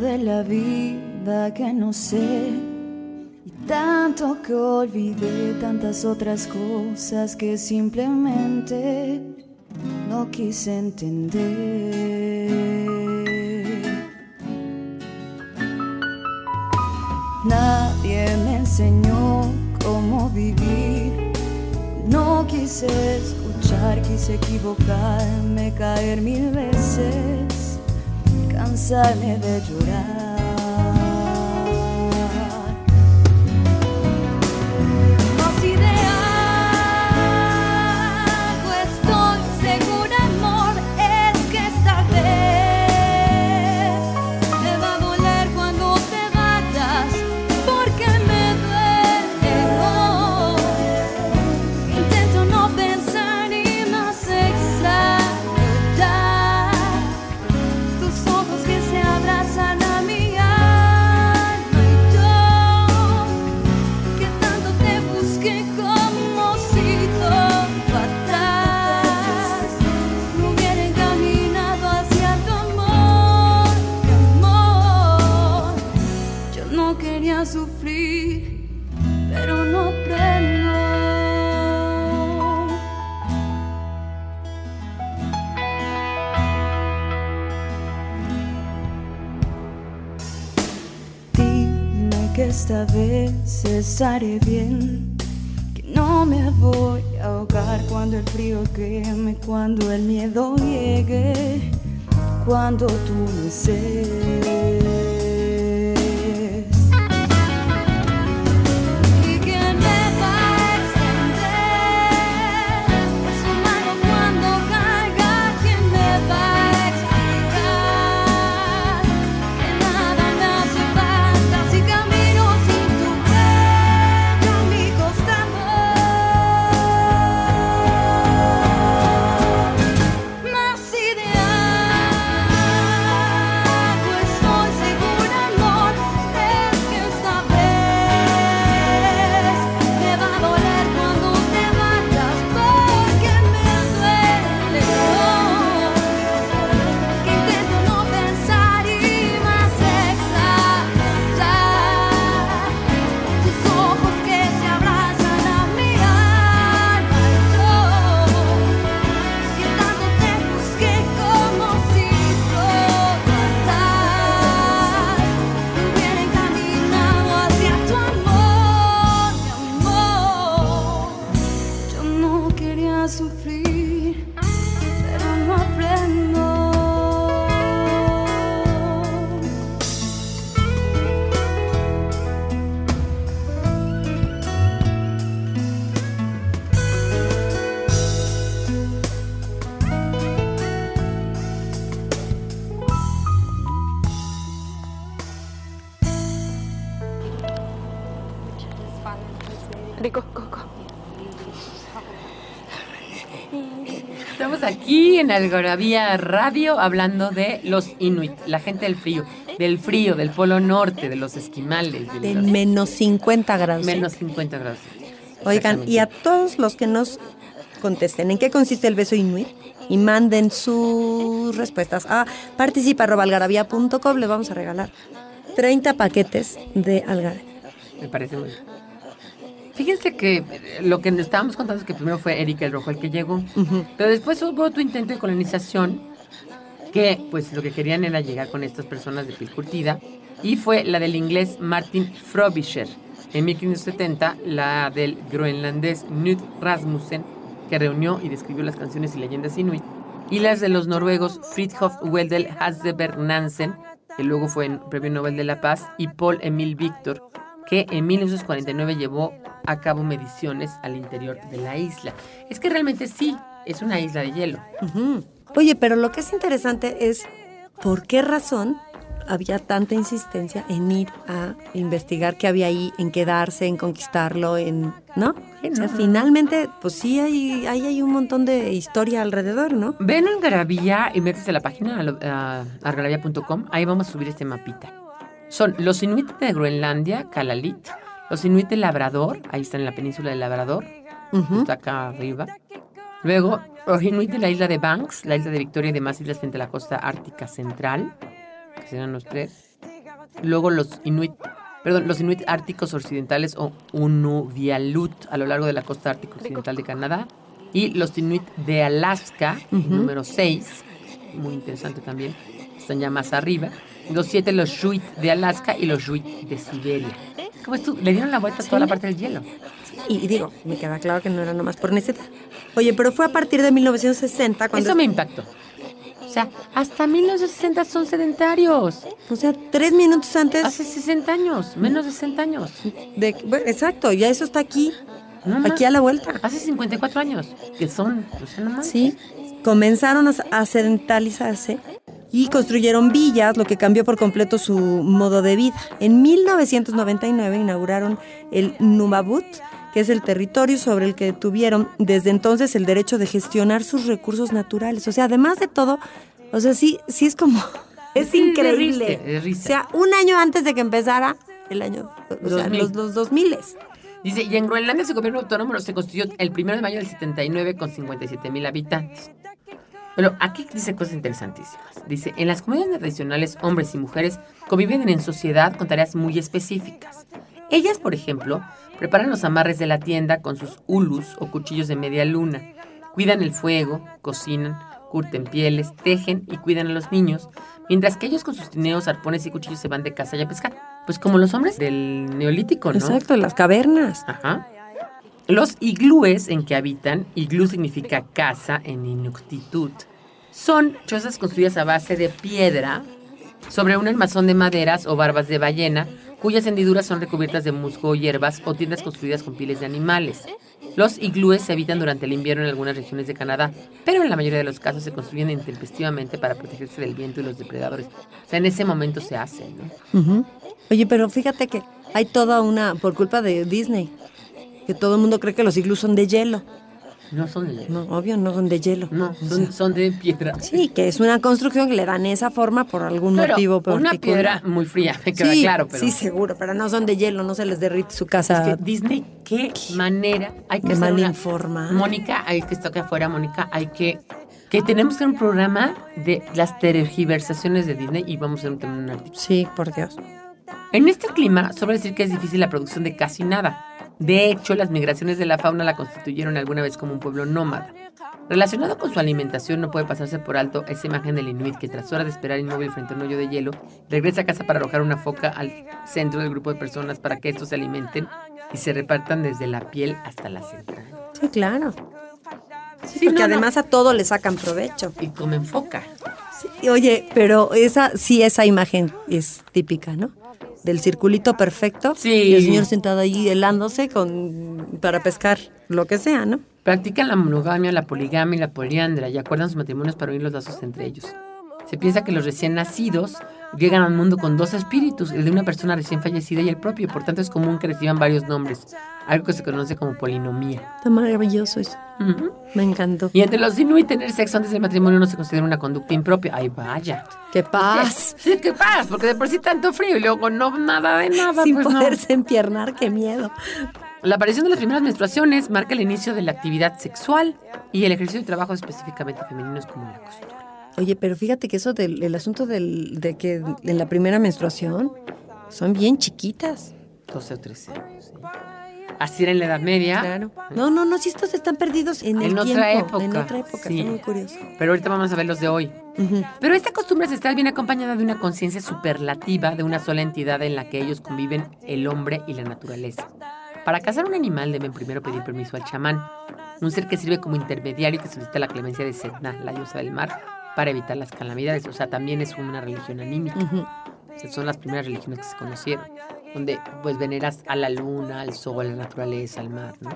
de la vida que no sé. Y tanto que olvidé, tantas otras cosas que simplemente no quise entender. Nadie me enseñó cómo vivir, no quise escuchar, quise equivocarme, caer mil veces cansarme de llorar. Esta vez estaré bien, que no me voy a ahogar cuando el frío queme, cuando el miedo llegue, cuando tú me cedes. Algarabía Radio hablando de los Inuit, la gente del frío, del frío, del polo norte, de los esquimales, de De los menos 50 grados. menos 50 grados. Oigan, y a todos los que nos contesten en qué consiste el beso inuit y manden sus respuestas a participa.algarabía.com le vamos a regalar 30 paquetes de algarabía. Me parece muy bien. Fíjense que eh, lo que nos estábamos contando es que primero fue Eric el Rojo el que llegó, pero después hubo otro intento de colonización que pues lo que querían era llegar con estas personas de piel curtida y fue la del inglés Martin Frobisher en 1570, la del groenlandés Knut Rasmussen que reunió y describió las canciones y leyendas inuit y las de los noruegos Fridtjof Weldel Hasseberg Nansen que luego fue en Premio Nobel de la Paz y Paul Emil Victor que en 1949 llevó a cabo mediciones al interior de la isla. Es que realmente sí, es una isla de hielo. Oye, pero lo que es interesante es por qué razón había tanta insistencia en ir a investigar qué había ahí, en quedarse, en conquistarlo, en... ¿No? O sea, finalmente, pues sí, hay, hay, hay un montón de historia alrededor, ¿no? Ven en Garabía y métete a la página a a ahí vamos a subir este mapita. Son los inuit de Groenlandia, Kalalit, los inuit de Labrador, ahí están en la península de Labrador, Ujú. está acá arriba. Luego, los inuit de la isla de Banks, la isla de Victoria y demás islas frente a la costa ártica central, que serán los tres. Luego los inuit, perdón, los inuit árticos occidentales o Unuvialut a lo largo de la costa ártica occidental de Canadá. Y los inuit de Alaska, número 6, muy interesante también, están ya más arriba. Los siete, los Shuit de Alaska y los Shuit de Siberia. ¿Cómo es tú? Le dieron la vuelta a toda la parte del hielo. Y, y digo, me queda claro que no era nomás por necesidad. Oye, pero fue a partir de 1960 cuando... Eso me impactó. O sea, hasta 1960 son sedentarios. O sea, tres minutos antes Hace 60 años, menos de 60 años. de... bueno, exacto, ya eso está aquí, No aquí a la vuelta. Hace 54 años que son, o sea, no más. Sí, comenzaron a, a sedentalizarse y construyeron villas, lo que cambió por completo su modo de vida. En 1999 inauguraron el Nunavut, que es el territorio sobre el que tuvieron desde entonces el derecho de gestionar sus recursos naturales. O sea, además de todo, o sea, sí, sí es como, es Sí, de increíble. de. O sea, un año antes de que empezara el año, o sea, 2000. los, los 2000. Dice, y en Groenlandia su gobierno autónomo se constituyó el 1 de mayo del 79 con 57 mil habitantes. Pero aquí dice cosas interesantísimas. Dice, en las comunidades tradicionales, hombres y mujeres conviven en sociedad con tareas muy específicas. Ellas, por ejemplo, preparan los amarres de la tienda con sus ulus o cuchillos de media luna, cuidan el fuego, cocinan, curten pieles, tejen y cuidan a los niños, mientras que ellos con sus trineos, arpones y cuchillos se van de caza y a pescar. Pues como los hombres del neolítico, ¿no? Exacto, las cavernas. Ajá. Los iglúes en que habitan, iglú significa casa en inuktitut, son chozas construidas a base de piedra sobre un armazón de maderas o barbas de ballena, cuyas hendiduras son recubiertas de musgo o hierbas o tiendas construidas con pieles de animales. Los iglúes se habitan durante el invierno en algunas regiones de Canadá, pero en la mayoría de los casos se construyen intempestivamente para protegerse del viento y los depredadores. O sea, en ese momento se hacen, ¿no? Oye, pero fíjate que hay toda una, por culpa de Disney, que todo el mundo cree que los iglús son de hielo. No son de No, obvio, no son de hielo. No, O son, sea, son de piedra. sí, que es una construcción que le dan esa forma por algún Pero motivo una particular. piedra muy fría, me queda sí, claro, pero sí, seguro, pero no son de hielo, no se les derrite su casa. es que Disney, qué manera, hay que mal una- informar. Mónica, hay que estar aquí afuera, Mónica, hay que que tenemos un programa de las tergiversaciones de Disney y vamos a también un artículo. Sí, por Dios. En este clima, sobre decir que es difícil la producción de casi nada. De hecho, las migraciones de la fauna la constituyeron alguna vez como un pueblo nómada. Relacionado con su alimentación, no puede pasarse por alto esa imagen del inuit que tras horas de esperar inmóvil frente a un hoyo de hielo, regresa a casa para arrojar una foca al centro del grupo de personas para que estos se alimenten y se repartan desde la piel hasta las entrañas. Sí, claro. Sí, Porque no, no. además a todo le sacan provecho. Y comen foca. Sí, oye, pero esa, sí, esa imagen es típica, ¿no? Del circulito perfecto. Sí. Y el señor sentado allí helándose con, para pescar lo que sea, ¿no? Practican la monogamia, la poligamia y la poliandra y acuerdan sus matrimonios para unir los lazos entre ellos. Se piensa que los recién nacidos llegan al mundo con dos espíritus, el de una persona recién fallecida y el propio. Por tanto, es común que reciban varios nombres, algo que se conoce como polinomía. Está maravilloso eso. Me encantó. Y entre los inuit tener sexo antes del matrimonio no se considera una conducta impropia. Ay, vaya. ¡Qué paz! Sí, qué paz, porque de por sí tanto frío y luego no nada de nada. Sin pues no. poderse empiernar, qué miedo. La aparición de las primeras menstruaciones marca el inicio de la actividad sexual y el ejercicio de trabajos específicamente femeninos como la costura. Oye, pero fíjate que eso del el asunto del, de que en la primera menstruación son bien chiquitas. 12 o 13 años. sí. Así era en la Edad Media. Claro. No, no, no, si estos están perdidos en el En otra tiempo, época. En otra época, sí. está muy curioso. Pero ahorita vamos a ver los de hoy. Ujú. Pero esta costumbre ancestral viene acompañada de una conciencia superlativa de una sola entidad en la que ellos conviven el hombre y la naturaleza. Para cazar un animal deben primero pedir permiso al chamán, un ser que sirve como intermediario y que solicita la clemencia de Setna, la diosa del mar, para evitar las calamidades. O sea, también es una religión anímica. Ujú. O sea, son las primeras religiones que se conocieron, donde pues veneras a la luna, al sol, a la naturaleza, al mar, ¿no?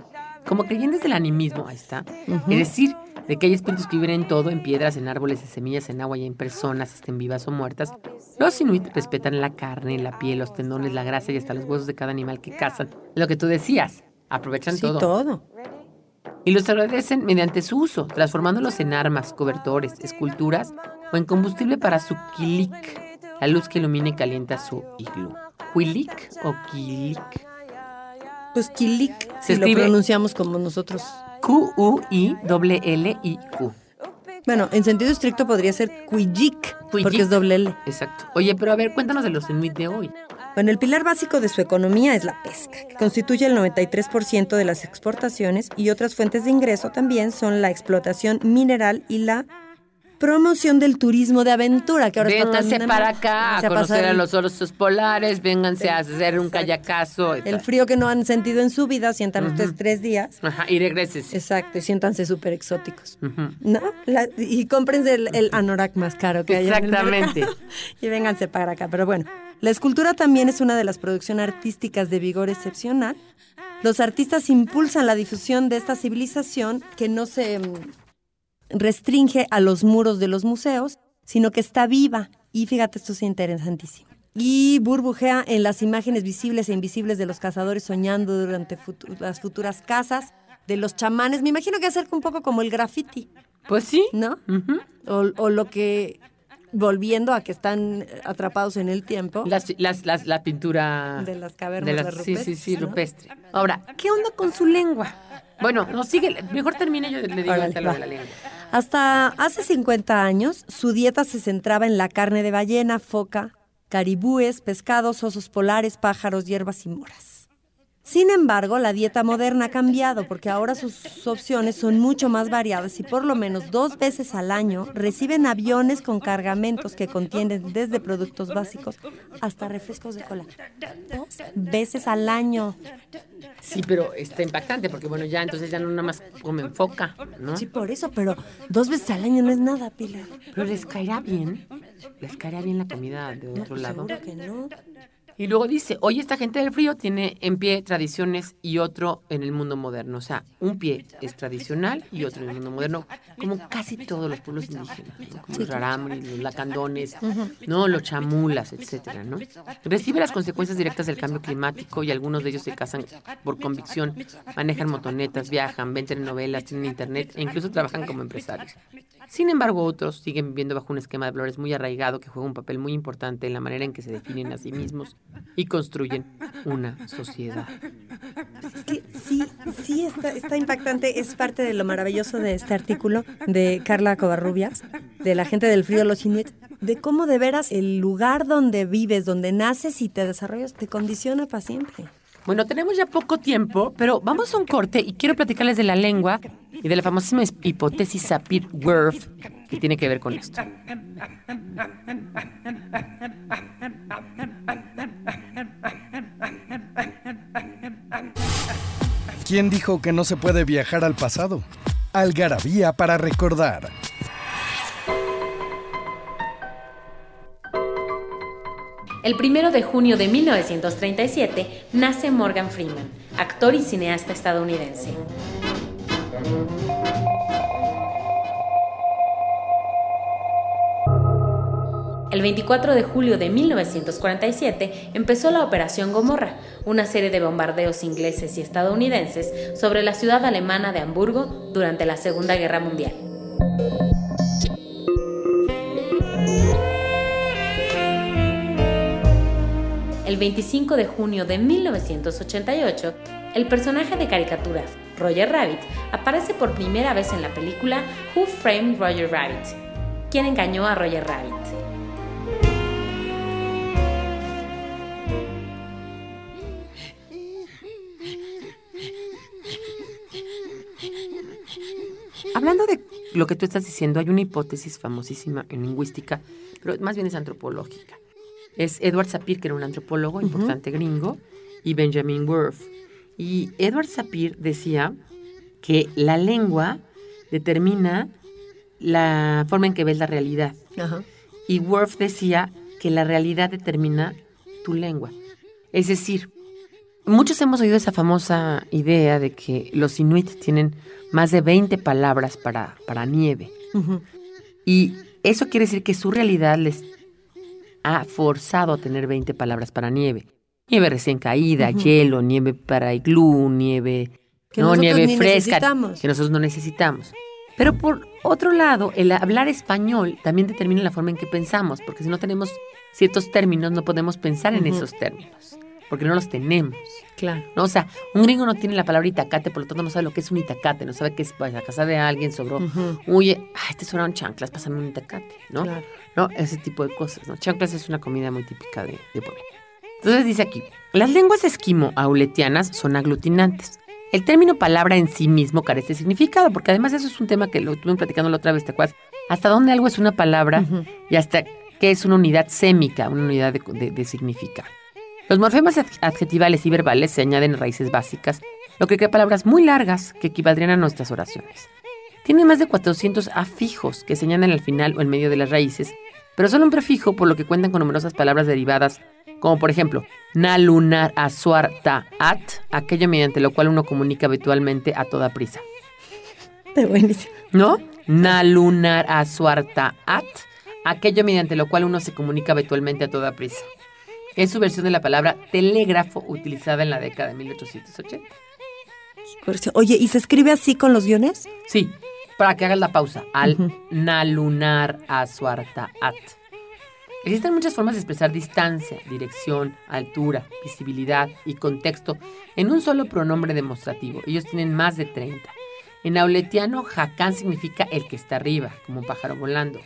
Como creyentes del animismo, ahí está. Es decir, de que hay espíritus que viven en todo, en piedras, en árboles, en semillas, en agua y en personas, estén vivas o muertas. Los inuit respetan la carne, la piel, los tendones, la grasa y hasta los huesos de cada animal que cazan. Lo que tú decías, aprovechan Sí, todo. todo. Y los agradecen mediante su uso, transformándolos en armas, cobertores, esculturas o en combustible para su kilik, la luz que ilumina y calienta su iglú. ¿Quilik o kilik? Pues kilik, Se si lo pronunciamos como nosotros. Q-U-I-L-L-I-Q. Bueno, en sentido estricto podría ser cuillic, porque es doble L. Exacto. Oye, pero a ver, cuéntanos de los inuit de hoy. Bueno, el pilar básico de su economía es la pesca, que constituye el 93% de las exportaciones y otras fuentes de ingreso también son la explotación mineral y la promoción del turismo de aventura, que ahora Vénganse para acá a conocer a los osos polares, vénganse a hacer un Exacto. y El frío que no han sentido en su vida, sientan ustedes tres días. Ajá, y regreses. Exacto, y siéntanse súper exóticos. Ujú. ¿No? La- y cómprense el, el anorak más caro que hay Exactamente. y vénganse para acá. Pero bueno, la escultura también es una de las producciones artísticas de vigor excepcional. Los artistas impulsan la difusión de esta civilización que no se mm, restringe a los muros de los museos, sino que está viva. Y fíjate, esto es interesantísimo. Y burbujea en las imágenes visibles e invisibles de los cazadores soñando durante futu- las futuras casas, de los chamanes. Me imagino que acerca un poco como el graffiti, Pues sí. ¿no? O, o lo que, volviendo a que están atrapados en el tiempo, Las, las, las- la pintura de las cavernas de de las- sí, sí, sí, ¿no? rupestre. Ahora, ¿qué onda con su lengua? Bueno, no, sigue, mejor termine yo le digo Órale, lo de la lengua. Hasta hace 50 años, su dieta se centraba en la carne de ballena, foca, caribúes, pescados, osos polares, pájaros, hierbas y moras. Sin embargo, la dieta moderna ha cambiado porque ahora sus opciones son mucho más variadas y por lo menos dos veces al año reciben aviones con cargamentos que contienen desde productos básicos hasta refrescos de cola. Dos veces al año. Sí, pero está impactante porque, bueno, ya entonces ya no nada más comen foca, ¿no? Sí, por eso, pero dos veces al año no es nada, Pilar. Pero les caerá bien, les caerá bien la comida de No, otro pues lado. seguro que no. Y luego dice, hoy esta gente del frío tiene en pie tradiciones y otro en el mundo moderno. O sea, un pie es tradicional y otro en el mundo moderno, como casi todos los pueblos indígenas, ¿no? como los rarámuris, los lacandones, no, los chamulas, etcétera, ¿no? Recibe las consecuencias directas del cambio climático y algunos de ellos se casan por convicción, manejan motonetas, viajan, ven telenovelas, tienen internet e incluso trabajan como empresarios. Sin embargo, otros siguen viviendo bajo un esquema de valores muy arraigado que juega un papel muy importante en la manera en que se definen a sí mismos y construyen una sociedad. Es que sí, sí está, está impactante. Es parte de lo maravilloso de este artículo de Carla Covarrubias, de la gente del frío, los inuit, de cómo de veras el lugar donde vives, donde naces y te desarrollas, te condiciona para siempre. Bueno, tenemos ya poco tiempo, pero vamos a un corte y quiero platicarles de la lengua y de la famosísima hipótesis Sapir-Whorf que tiene que ver con esto. ¿Quién dijo que no se puede viajar al pasado? Algarabía para recordar. El primero de junio de 1937 nace Morgan Freeman, actor y cineasta estadounidense. El 24 de julio de 1947 empezó la Operación Gomorra, una serie de bombardeos ingleses y estadounidenses sobre la ciudad alemana de Hamburgo durante la Segunda Guerra Mundial. El 25 de junio de 1988, el personaje de caricaturas Roger Rabbit aparece por primera vez en la película Who Framed Roger Rabbit? ¿Quién engañó a Roger Rabbit? Hablando de lo que tú estás diciendo, hay una hipótesis famosísima en lingüística, pero más bien es antropológica. Es Edward Sapir, que era un antropólogo importante gringo, y Benjamin Worf. Y Edward Sapir decía que la lengua determina la forma en que ves la realidad. Y Worf decía que la realidad determina tu lengua. Es decir, muchos hemos oído esa famosa idea de que los inuit tienen más de 20 palabras para, para nieve. Y eso quiere decir que su realidad les ha forzado a tener 20 palabras para nieve. Nieve recién caída, hielo, nieve para iglú, nieve, Que no, nieve ni fresca, que nosotros no necesitamos. Pero por otro lado, el hablar español también determina la forma en que pensamos, porque si no tenemos ciertos términos, no podemos pensar en esos términos, porque no los tenemos. Claro. ¿no? O sea, un gringo no tiene la palabra itacate, por lo tanto no sabe lo que es un itacate, no sabe que es para la casa de alguien, sobró, oye, ay, te sobraron chanclas, pásame un itacate, ¿no? Claro. ¿no? Ese tipo de cosas, ¿no? Chanclas es una comida muy típica de, de Puebla. Entonces dice aquí, las lenguas esquimo-auletianas son aglutinantes. El término palabra en sí mismo carece de significado, porque además eso es un tema que lo estuvimos platicando la otra vez, ¿te acuerdas? Hasta dónde algo es una palabra y hasta qué es una unidad sémica, una unidad de, de- de significado. Los morfemas ad- adjetivales y verbales se añaden en raíces básicas, lo que crea palabras muy largas que equivaldrían a nuestras oraciones. Tiene más de 400 afijos que se añaden al final o en medio de las raíces, pero solo un prefijo, por lo que cuentan con numerosas palabras derivadas, como por ejemplo, na lunar asuar ta at, aquello mediante lo cual uno comunica habitualmente a toda prisa. Está buenísimo. ¿No? Na lunar asuar ta at, aquello mediante lo cual uno se comunica habitualmente a toda prisa. Es su versión de la palabra telégrafo utilizada en la década de 1880. Por eso- Oye, ¿y se escribe así con los guiones? Sí, para que hagas la pausa. Al nalunar asuarta at. Existen muchas formas de expresar distancia, dirección, altura, visibilidad y contexto en un solo pronombre demostrativo. Ellos tienen más de 30. En auletiano, jacán significa el que está arriba, como un pájaro volando.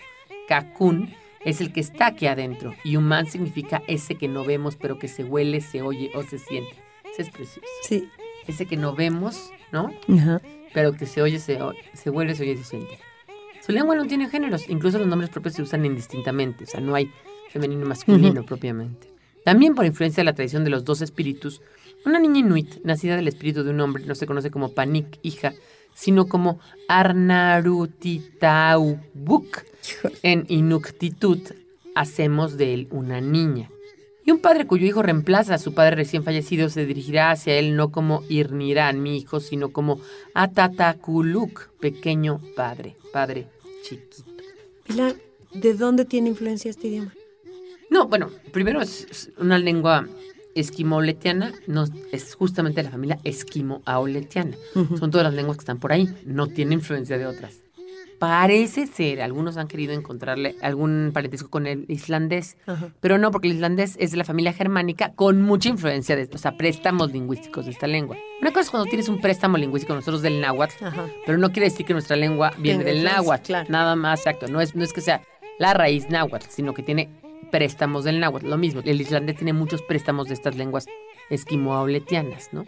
Cacún es el que está aquí adentro. Y humán significa ese que no vemos, pero que se huele, se oye o se siente. Ese es precioso. Sí. Ese que no vemos, ¿no? Ajá. pero que se oye, se, se huele, se oye, se siente. Su lengua no tiene géneros, incluso los nombres propios se usan indistintamente, o sea, no hay femenino y masculino propiamente. También por influencia de la tradición de los dos espíritus, una niña inuit, nacida del espíritu de un hombre, no se conoce como Panik, hija, sino como Arnarutitaubuk. En Inuktitut hacemos de él una niña. Y un padre cuyo hijo reemplaza a su padre recién fallecido se dirigirá hacia él no como Irnirán, mi hijo, sino como Atatakuluk, pequeño padre, padre chiquito. Pilar, ¿de dónde tiene influencia este idioma? No, bueno, primero es una lengua esquimo-auletiana, no, es justamente la familia esquimo-auletiana. Ujú. Son todas las lenguas que están por ahí, no tiene influencia de otras. Parece ser, algunos han querido encontrarle algún parentesco con el islandés, Ajá. pero no, porque el islandés es de la familia germánica con mucha influencia de, o sea, préstamos lingüísticos de esta lengua. Una cosa es cuando tienes un préstamo lingüístico nosotros del náhuatl, Ajá. pero no quiere decir que nuestra lengua viene del náhuatl. claro. Nada más, exacto. No es, no es que sea la raíz náhuatl, sino que tiene préstamos del náhuatl. Lo mismo, el islandés tiene muchos préstamos de estas lenguas esquimoauletianas, ¿no?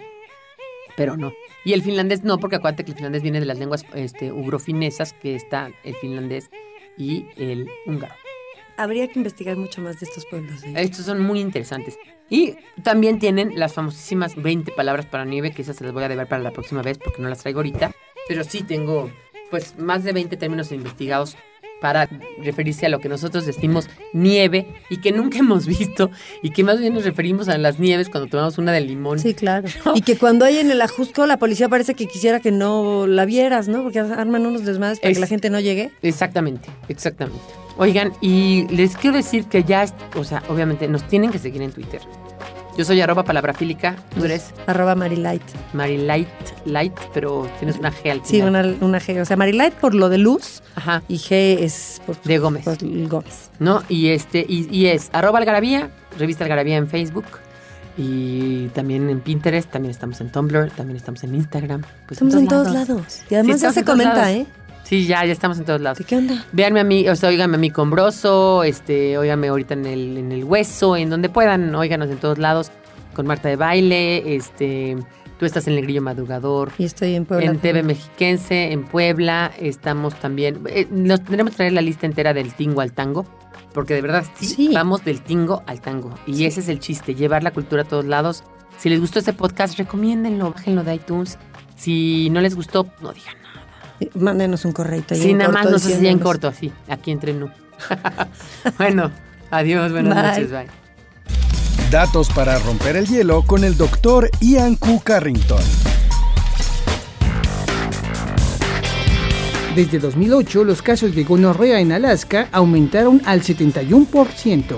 Pero no. Y el finlandés no, porque acuérdate que el finlandés viene de las lenguas este, ugrofinesas, que está el finlandés y el húngaro. Habría que investigar mucho más de estos pueblos. ¿eh? Estos son muy interesantes. Y también tienen las famosísimas 20 palabras para nieve, que esas se las voy a deber para la próxima vez porque no las traigo ahorita. Pero sí tengo pues más de 20 términos investigados para referirse a lo que nosotros decimos nieve y que nunca hemos visto y que más bien nos referimos a las nieves cuando tomamos una de limón. Sí, claro. Y que cuando hay en el ajusco, la policía parece que quisiera que no la vieras, ¿no? Porque arman unos desmadres para Es- que la gente no llegue. Exactamente, exactamente. Oigan, y les quiero decir que ya, o sea, obviamente nos tienen que seguir en Twitter. Yo soy arroba palabrafílica, tú eres Arroba Marilight. Marilight, light, pero tienes una G al Sí, final. una, una G. O sea, Marilight por lo de luz Ajá, y G es por, de Gómez. por Gómez. ¿No? Y este, y, y es arroba algarabía, revista algarabía en Facebook. Y también en Pinterest, también estamos en Tumblr, también estamos en Instagram. Pues Estamos en todos lados. Y además ya se comenta, lados. ¿eh? Sí, ya, ya estamos en todos lados. ¿De qué onda? Véanme a mí, o sea, óiganme a mí con Broso, este, óiganme ahorita en el, en el hueso, en donde puedan, óiganos en todos lados, con Marta de Baile, este, tú estás en el Grillo Madrugador, Y estoy en Puebla. en TV Mexiquense, en Puebla, estamos también, eh, nos tendremos que traer la lista entera del tingo al tango, porque de verdad sí, Sí. vamos del tingo al tango, y ese es el chiste, llevar la cultura a todos lados. Si les gustó este podcast, recomiéndenlo, bájenlo de iTunes. Si no les gustó, no digan Mándenos un correito. Sí, nada más corto no sé si en corto, así, aquí entre nu. bueno, adiós, buenas Bye. noches, bye. Datos para romper el hielo con el doctor Ian Q. Carrington. Desde 2008, los casos de gonorrea en Alaska aumentaron al 71%.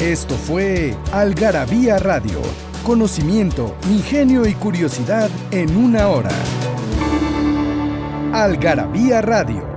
Esto fue Algarabía Radio. Conocimiento, ingenio y curiosidad en una hora. Algarabía Radio.